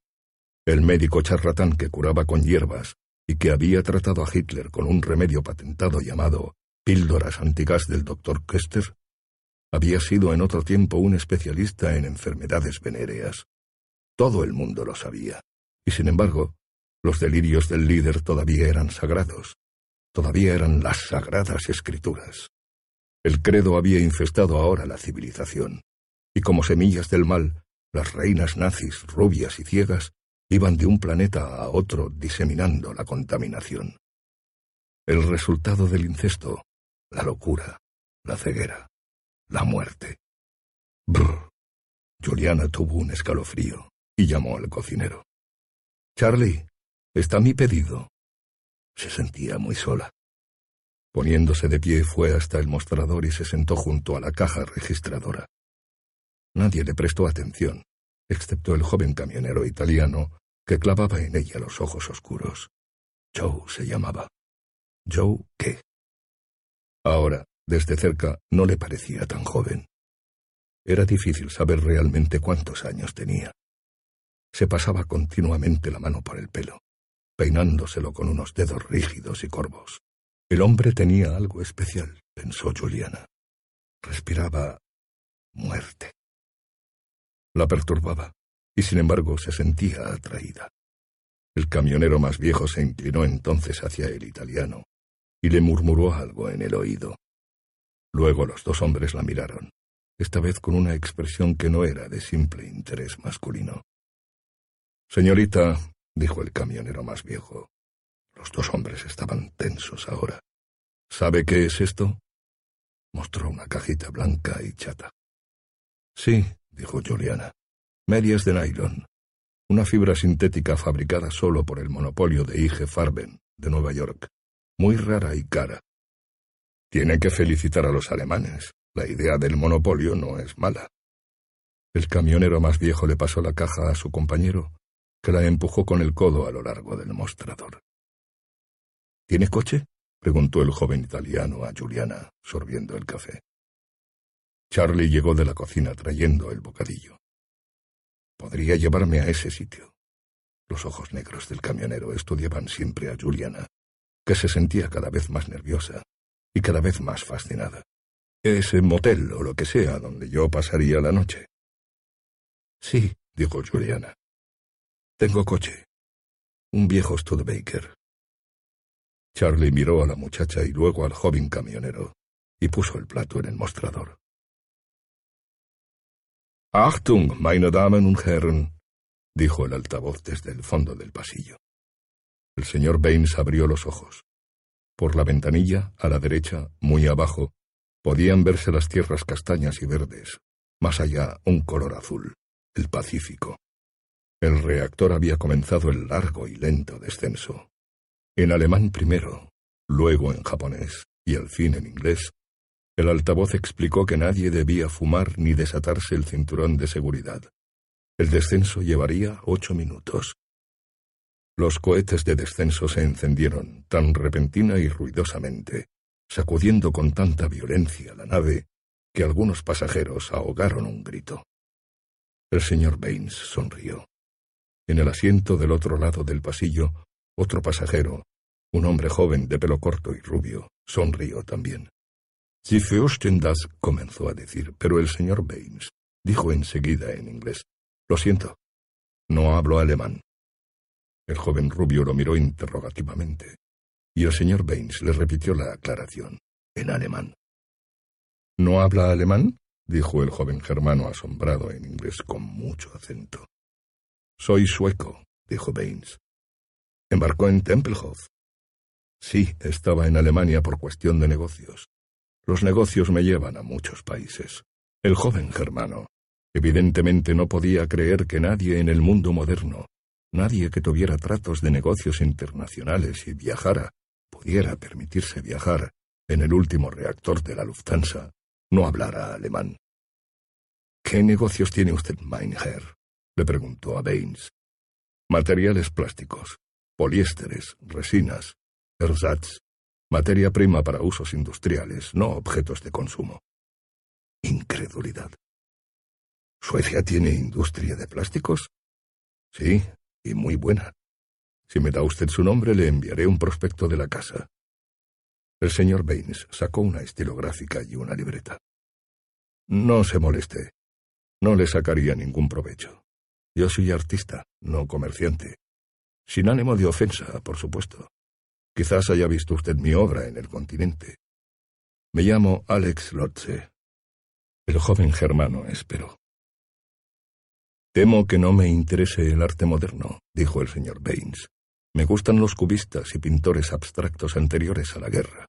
El médico charlatán que curaba con hierbas y que había tratado a Hitler con un remedio patentado llamado píldoras antigas del doctor Kester, había sido en otro tiempo un especialista en enfermedades venéreas. Todo el mundo lo sabía, y sin embargo, los delirios del líder todavía eran sagrados, todavía eran las sagradas escrituras. El credo había infestado ahora la civilización, y como semillas del mal, las reinas nazis, rubias y ciegas, iban de un planeta a otro diseminando la contaminación. El resultado del incesto, la locura, la ceguera, la muerte. Brr. Juliana tuvo un escalofrío y llamó al cocinero. Charlie, está mi pedido. Se sentía muy sola. Poniéndose de pie fue hasta el mostrador y se sentó junto a la caja registradora. Nadie le prestó atención, excepto el joven camionero italiano que clavaba en ella los ojos oscuros. Joe se llamaba. Joe qué. Ahora, desde cerca, no le parecía tan joven. Era difícil saber realmente cuántos años tenía. Se pasaba continuamente la mano por el pelo, peinándoselo con unos dedos rígidos y corvos. El hombre tenía algo especial, pensó Juliana. Respiraba muerte. La perturbaba, y sin embargo se sentía atraída. El camionero más viejo se inclinó entonces hacia el italiano y le murmuró algo en el oído. Luego los dos hombres la miraron, esta vez con una expresión que no era de simple interés masculino. Señorita, dijo el camionero más viejo, los dos hombres estaban tensos ahora. ¿Sabe qué es esto? Mostró una cajita blanca y chata. Sí, dijo Juliana. Medias de nylon. Una fibra sintética fabricada solo por el monopolio de IG Farben, de Nueva York. Muy rara y cara. Tiene que felicitar a los alemanes. La idea del monopolio no es mala. El camionero más viejo le pasó la caja a su compañero, que la empujó con el codo a lo largo del mostrador. ¿Tiene coche? preguntó el joven italiano a Juliana, sorbiendo el café. Charlie llegó de la cocina trayendo el bocadillo. Podría llevarme a ese sitio. Los ojos negros del camionero estudiaban siempre a Juliana, que se sentía cada vez más nerviosa y cada vez más fascinada. Ese motel o lo que sea donde yo pasaría la noche. Sí, dijo Juliana. Tengo coche. Un viejo Studebaker. Charlie miró a la muchacha y luego al joven camionero y puso el plato en el mostrador. Achtung, meine Damen und Herren, dijo el altavoz desde el fondo del pasillo. El señor Baines abrió los ojos. Por la ventanilla, a la derecha, muy abajo, podían verse las tierras castañas y verdes, más allá un color azul, el Pacífico. El reactor había comenzado el largo y lento descenso. En alemán primero, luego en japonés y al fin en inglés, el altavoz explicó que nadie debía fumar ni desatarse el cinturón de seguridad. El descenso llevaría ocho minutos. Los cohetes de descenso se encendieron tan repentina y ruidosamente, sacudiendo con tanta violencia la nave, que algunos pasajeros ahogaron un grito. El señor Baines sonrió. En el asiento del otro lado del pasillo otro pasajero, un hombre joven de pelo corto y rubio, sonrió también. Si comenzó a decir, pero el señor Baines dijo enseguida en inglés, Lo siento, no hablo alemán. El joven rubio lo miró interrogativamente, y el señor Baines le repitió la aclaración, en alemán. ¿No habla alemán? dijo el joven germano asombrado en inglés con mucho acento. Soy sueco, dijo Baines. Embarcó en Tempelhof. Sí, estaba en Alemania por cuestión de negocios. Los negocios me llevan a muchos países. El joven germano, evidentemente no podía creer que nadie en el mundo moderno, nadie que tuviera tratos de negocios internacionales y viajara, pudiera permitirse viajar en el último reactor de la Lufthansa, no hablara alemán. ¿Qué negocios tiene usted, mein Herr? le preguntó a Baines. Materiales plásticos, poliésteres, resinas, ersatz, materia prima para usos industriales, no objetos de consumo. Incredulidad. ¿Suecia tiene industria de plásticos? Sí, y muy buena. Si me da usted su nombre, le enviaré un prospecto de la casa. El señor Baines sacó una estilográfica y una libreta. No se moleste. No le sacaría ningún provecho. Yo soy artista, no comerciante. Sin ánimo de ofensa, por supuesto. Quizás haya visto usted mi obra en el continente. Me llamo Alex Lotze. El joven germano esperó. Temo que no me interese el arte moderno, dijo el señor Baines. Me gustan los cubistas y pintores abstractos anteriores a la guerra.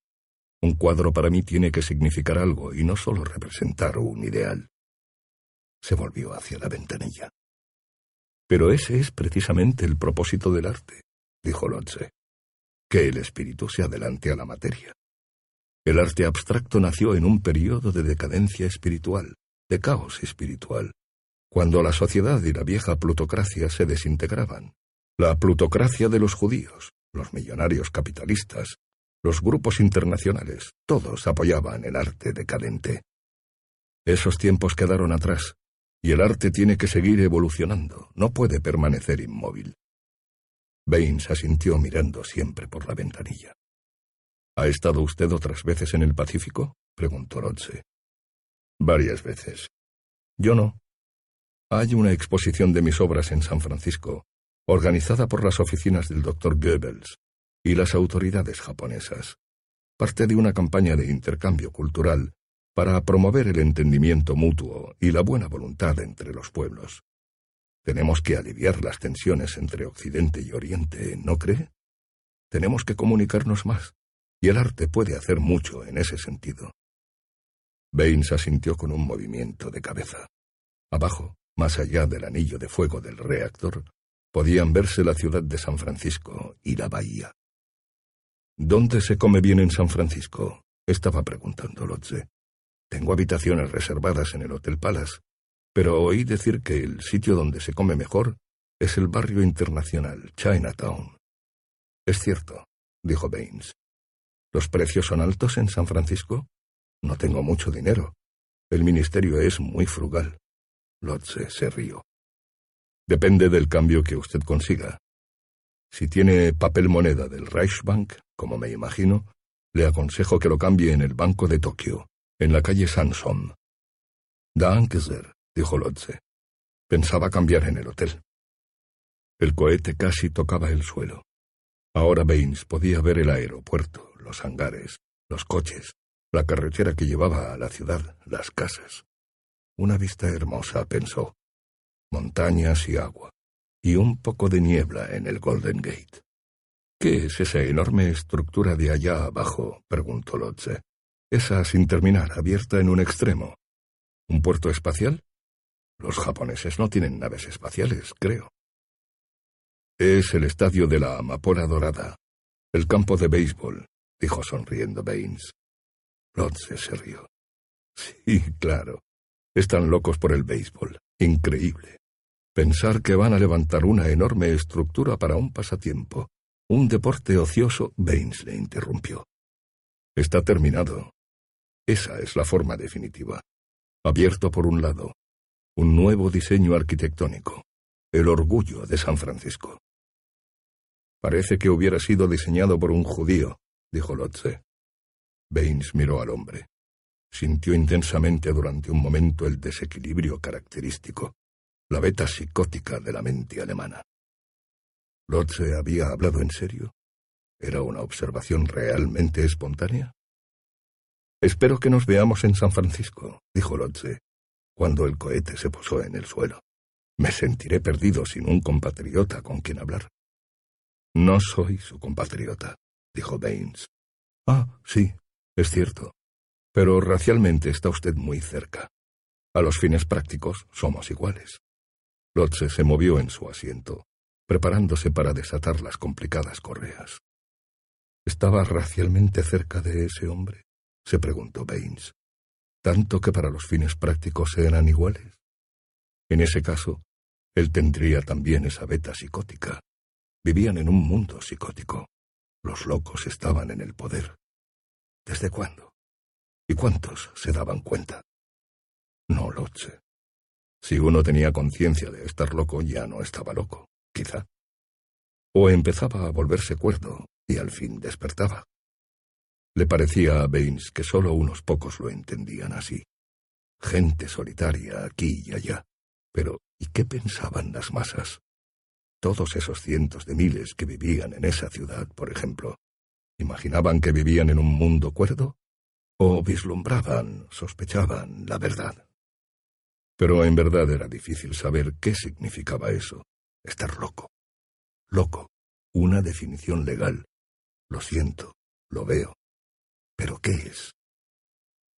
Un cuadro para mí tiene que significar algo y no solo representar un ideal. Se volvió hacia la ventanilla. Pero ese es precisamente el propósito del arte, dijo Lotze, que el espíritu se adelante a la materia. El arte abstracto nació en un periodo de decadencia espiritual, de caos espiritual, cuando la sociedad y la vieja plutocracia se desintegraban. La plutocracia de los judíos, los millonarios capitalistas, los grupos internacionales, todos apoyaban el arte decadente. Esos tiempos quedaron atrás, y el arte tiene que seguir evolucionando, no puede permanecer inmóvil. Baines asintió mirando siempre por la ventanilla. ¿Ha estado usted otras veces en el Pacífico? preguntó Lotze. Varias veces. Yo no. Hay una exposición de mis obras en San Francisco, organizada por las oficinas del doctor Goebbels y las autoridades japonesas, parte de una campaña de intercambio cultural para promover el entendimiento mutuo y la buena voluntad entre los pueblos. Tenemos que aliviar las tensiones entre Occidente y Oriente, ¿no cree? Tenemos que comunicarnos más, y el arte puede hacer mucho en ese sentido. Baines asintió con un movimiento de cabeza. Abajo, más allá del anillo de fuego del reactor, podían verse la ciudad de San Francisco y la bahía. ¿Dónde se come bien en San Francisco? estaba preguntando Lotze. Tengo habitaciones reservadas en el Hotel Palace, pero oí decir que el sitio donde se come mejor es el barrio internacional, Chinatown. Es cierto, dijo Baines. ¿Los precios son altos en San Francisco? No tengo mucho dinero. El ministerio es muy frugal. Lotze se rió. Depende del cambio que usted consiga. Si tiene papel moneda del Reichsbank, como me imagino, le aconsejo que lo cambie en el Banco de Tokio en la calle Sansom. Danke dijo Lotze. Pensaba cambiar en el hotel. El cohete casi tocaba el suelo. Ahora Baines podía ver el aeropuerto, los hangares, los coches, la carretera que llevaba a la ciudad, las casas. Una vista hermosa, pensó. Montañas y agua, y un poco de niebla en el Golden Gate. ¿Qué es esa enorme estructura de allá abajo? preguntó Lotze. Esa sin terminar, abierta en un extremo. ¿Un puerto espacial? Los japoneses no tienen naves espaciales, creo. Es el estadio de la amapola dorada, el campo de béisbol, dijo sonriendo Baines. Lotze se rió. Sí, claro. Están locos por el béisbol. Increíble. Pensar que van a levantar una enorme estructura para un pasatiempo. Un deporte ocioso, Baines le interrumpió. Está terminado. Esa es la forma definitiva. Abierto por un lado, un nuevo diseño arquitectónico, el orgullo de San Francisco. Parece que hubiera sido diseñado por un judío, dijo Lotze. Baines miró al hombre. Sintió intensamente durante un momento el desequilibrio característico, la beta psicótica de la mente alemana. ¿Lotze había hablado en serio? ¿Era una observación realmente espontánea? Espero que nos veamos en San Francisco, dijo Lotze, cuando el cohete se posó en el suelo. Me sentiré perdido sin un compatriota con quien hablar. No soy su compatriota, dijo Baines. Ah, sí, es cierto. Pero racialmente está usted muy cerca. A los fines prácticos somos iguales. Lotze se movió en su asiento, preparándose para desatar las complicadas correas. ¿Estaba racialmente cerca de ese hombre? se preguntó Baines. ¿Tanto que para los fines prácticos eran iguales? En ese caso, él tendría también esa beta psicótica. Vivían en un mundo psicótico. Los locos estaban en el poder. ¿Desde cuándo? ¿Y cuántos se daban cuenta? No lo sé. Si uno tenía conciencia de estar loco, ya no estaba loco, quizá. O empezaba a volverse cuerdo y al fin despertaba. Le parecía a Baines que solo unos pocos lo entendían así. Gente solitaria aquí y allá. Pero, ¿y qué pensaban las masas? Todos esos cientos de miles que vivían en esa ciudad, por ejemplo, ¿imaginaban que vivían en un mundo cuerdo? ¿O vislumbraban, sospechaban la verdad? Pero en verdad era difícil saber qué significaba eso, estar loco. Loco, una definición legal. Lo siento, lo veo. ¿Pero qué es?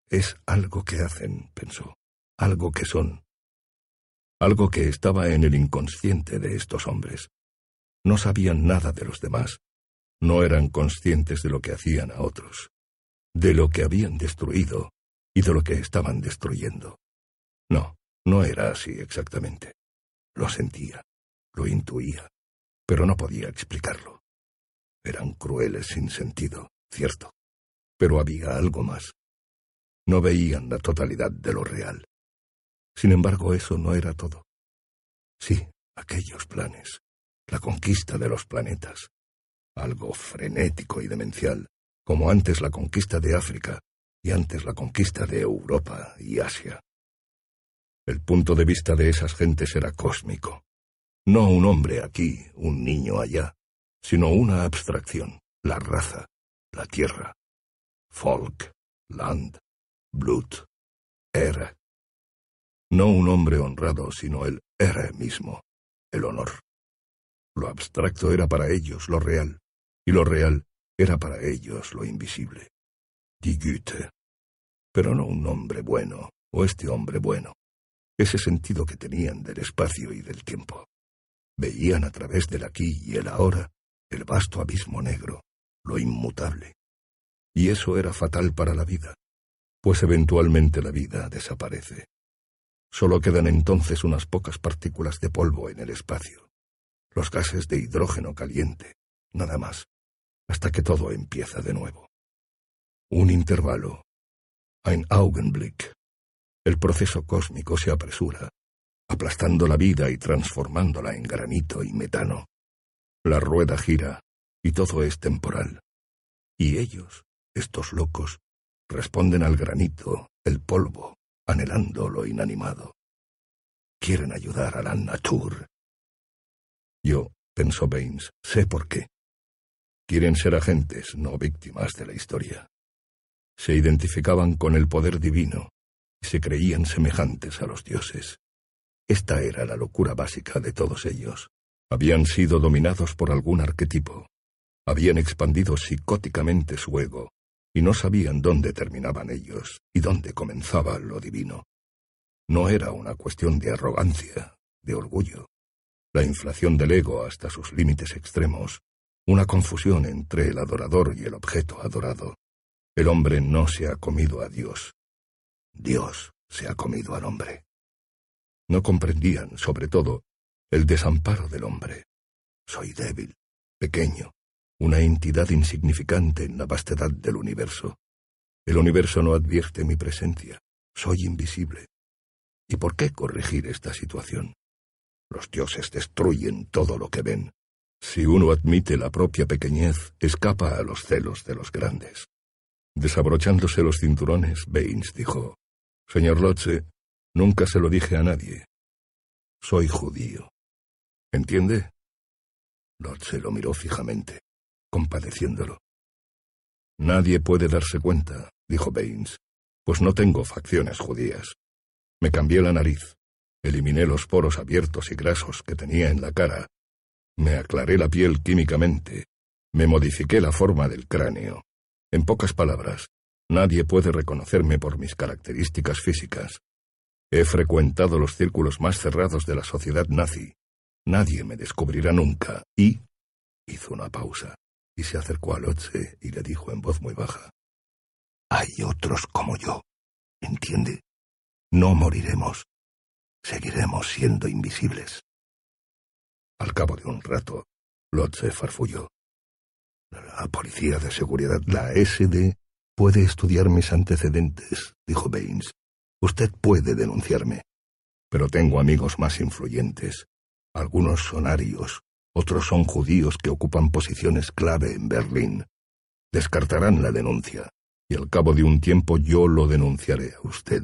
Es algo que hacen, pensó, algo que son. Algo que estaba en el inconsciente de estos hombres. No sabían nada de los demás. No eran conscientes de lo que hacían a otros, de lo que habían destruido y de lo que estaban destruyendo. No, no era así exactamente. Lo sentía, lo intuía, pero no podía explicarlo. Eran crueles sin sentido, cierto, pero había algo más. No veían la totalidad de lo real. Sin embargo, eso no era todo. Sí, aquellos planes, la conquista de los planetas, algo frenético y demencial, como antes la conquista de África y antes la conquista de Europa y Asia. El punto de vista de esas gentes era cósmico. No un hombre aquí, un niño allá, sino una abstracción, la raza, la tierra. Folk, land, blut, era. No un hombre honrado, sino el era mismo, el honor. Lo abstracto era para ellos lo real, y lo real era para ellos lo invisible. Die Güte. Pero no un hombre bueno, o este hombre bueno ese sentido que tenían del espacio y del tiempo. Veían a través del aquí y el ahora el vasto abismo negro, lo inmutable. Y eso era fatal para la vida, pues eventualmente la vida desaparece. Solo quedan entonces unas pocas partículas de polvo en el espacio, los gases de hidrógeno caliente, nada más, hasta que todo empieza de nuevo. Un intervalo, ein Augenblick, el proceso cósmico se apresura, aplastando la vida y transformándola en granito y metano. La rueda gira y todo es temporal. Y ellos, estos locos, responden al granito, el polvo, anhelando lo inanimado. Quieren ayudar a la nature. Yo, pensó Baines, sé por qué. Quieren ser agentes, no víctimas de la historia. Se identificaban con el poder divino, se creían semejantes a los dioses. Esta era la locura básica de todos ellos. Habían sido dominados por algún arquetipo. Habían expandido psicóticamente su ego, y no sabían dónde terminaban ellos y dónde comenzaba lo divino. No era una cuestión de arrogancia, de orgullo, la inflación del ego hasta sus límites extremos, una confusión entre el adorador y el objeto adorado. El hombre no se ha comido a Dios, Dios se ha comido al hombre. No comprendían, sobre todo, el desamparo del hombre. Soy débil, pequeño, una entidad insignificante en la vastedad del universo. El universo no advierte mi presencia. Soy invisible. ¿Y por qué corregir esta situación? Los dioses destruyen todo lo que ven. Si uno admite la propia pequeñez, escapa a los celos de los grandes. Desabrochándose los cinturones, Baines dijo, Señor Lotze, nunca se lo dije a nadie. Soy judío. ¿Entiende? Lotze lo miró fijamente, compadeciéndolo. Nadie puede darse cuenta, dijo Baines, pues no tengo facciones judías. Me cambié la nariz, eliminé los poros abiertos y grasos que tenía en la cara, me aclaré la piel químicamente, Me modifiqué la forma del cráneo. En pocas palabras, nadie puede reconocerme por mis características físicas. He frecuentado los círculos más cerrados de la sociedad nazi. Nadie me descubrirá nunca. Y... hizo una pausa y se acercó a Lotze y le dijo en voz muy baja. Hay otros como yo. ¿Entiende? No moriremos. Seguiremos siendo invisibles. Al cabo de un rato, Lotze farfulló. La policía de seguridad, la SD, puede estudiar mis antecedentes, dijo Baines. Usted puede denunciarme. Pero tengo amigos más influyentes. Algunos son arios, otros son judíos que ocupan posiciones clave en Berlín. Descartarán la denuncia, y al cabo de un tiempo yo lo denunciaré a usted.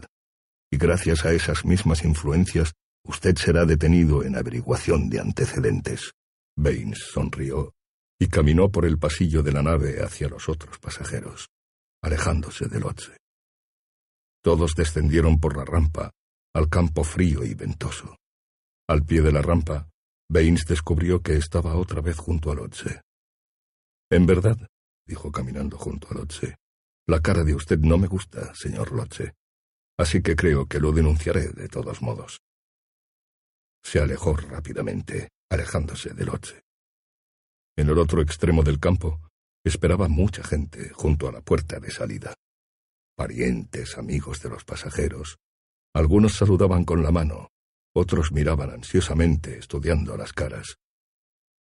Y gracias a esas mismas influencias, usted será detenido en averiguación de antecedentes. Baines sonrió y caminó por el pasillo de la nave hacia los otros pasajeros, alejándose del Lotse. Todos descendieron por la rampa, al campo frío y ventoso. Al pie de la rampa, Baines descubrió que estaba otra vez junto a Lotse. En verdad, dijo caminando junto a Lotse, la cara de usted no me gusta, señor Lotse, así que creo que lo denunciaré de todos modos. Se alejó rápidamente, alejándose de Lotse. En el otro extremo del campo esperaba mucha gente junto a la puerta de salida. Parientes, amigos de los pasajeros. Algunos saludaban con la mano, otros miraban ansiosamente estudiando las caras.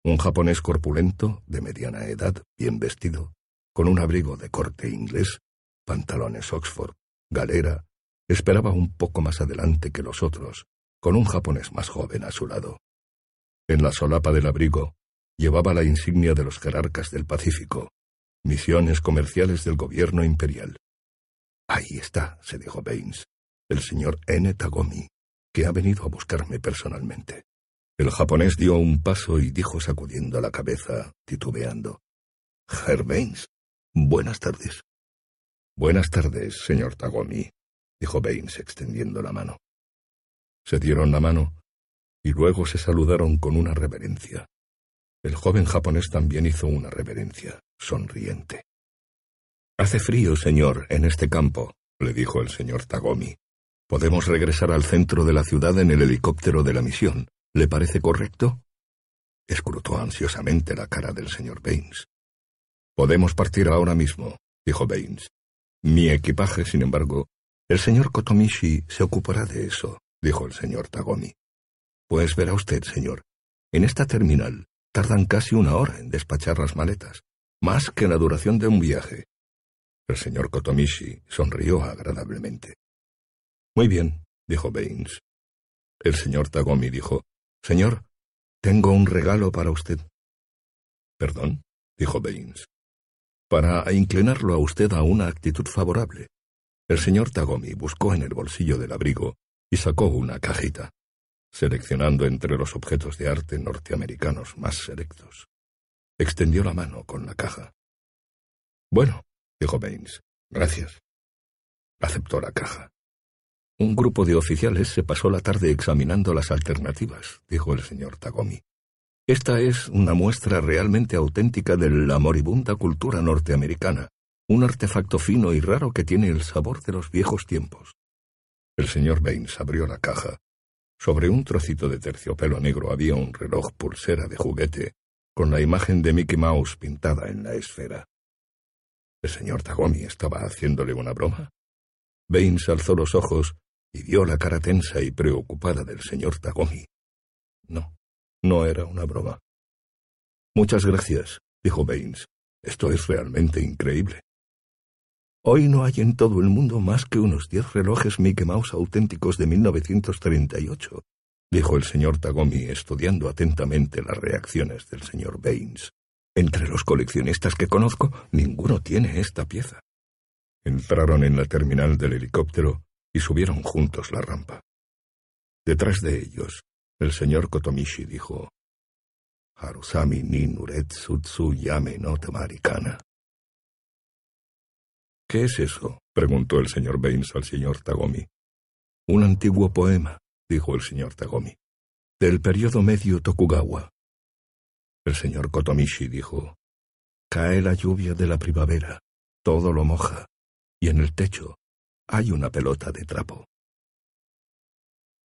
Un japonés corpulento, de mediana edad, bien vestido, con un abrigo de corte inglés, pantalones Oxford, galera, esperaba un poco más adelante que los otros, con un japonés más joven a su lado. En la solapa del abrigo llevaba la insignia de los jerarcas del Pacífico, misiones comerciales del gobierno imperial. Ahí está, se dijo Baines, el señor N. Tagomi, ha venido a buscarme personalmente. El japonés dio un paso y dijo sacudiendo la cabeza, titubeando. Herr Baines, buenas tardes. Buenas tardes, señor Tagomi, dijo Baines extendiendo la mano. Se dieron la mano y luego se saludaron con una reverencia. El joven japonés también hizo una reverencia, sonriente. Hace frío, señor, en este campo, le dijo el señor Tagomi. Podemos regresar al centro de la ciudad en el helicóptero de la misión. ¿Le parece correcto? Escrutó ansiosamente la cara del señor Baines. Podemos partir ahora mismo, dijo Baines. Mi equipaje, sin embargo. El señor Kotomishi se ocupará de eso, dijo el señor Tagomi. Pues verá usted, señor. En esta terminal tardan casi una hora en despachar las maletas, más que la duración de un viaje. El señor Kotomishi sonrió agradablemente. Muy bien, dijo Baines. El señor Tagomi dijo, Señor, tengo un regalo para usted. Perdón, dijo Baines. Para inclinarlo a usted a una actitud favorable. El señor Tagomi buscó en el bolsillo del abrigo y sacó una cajita, seleccionando entre los objetos de arte norteamericanos más selectos. Extendió la mano con la caja. Bueno, dijo Baines, gracias. Aceptó la caja. Un grupo de oficiales se pasó la tarde examinando las alternativas, dijo el señor Tagomi. Esta es una muestra realmente auténtica de la moribunda cultura norteamericana, un artefacto fino y raro que tiene el sabor de los viejos tiempos. El señor Baines abrió la caja. Sobre un trocito de terciopelo negro había un reloj pulsera de juguete, con la imagen de Mickey Mouse pintada en la esfera. ¿El señor Tagomi estaba haciéndole una broma? Baines alzó los ojos y vio la cara tensa y preocupada del señor Tagomi. No, no era una broma. Muchas gracias, dijo Baines. Esto es realmente increíble. Hoy no hay en todo el mundo más que unos diez relojes Mickey Mouse auténticos de 1938, dijo el señor Tagomi, estudiando atentamente las reacciones del señor Baines. Entre los coleccionistas que conozco, ninguno tiene esta pieza. Entraron en la terminal del helicóptero y subieron juntos la rampa. Detrás de ellos, el señor Kotomishi dijo, Harusami ni Nuretzutsu yame no tamarikana. ¿Qué es eso? preguntó el señor Baines al señor Tagomi. Un antiguo poema, dijo el señor Tagomi, del periodo medio Tokugawa. El señor Kotomishi dijo, Cae la lluvia de la primavera, todo lo moja, y en el techo hay una pelota de trapo.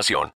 información.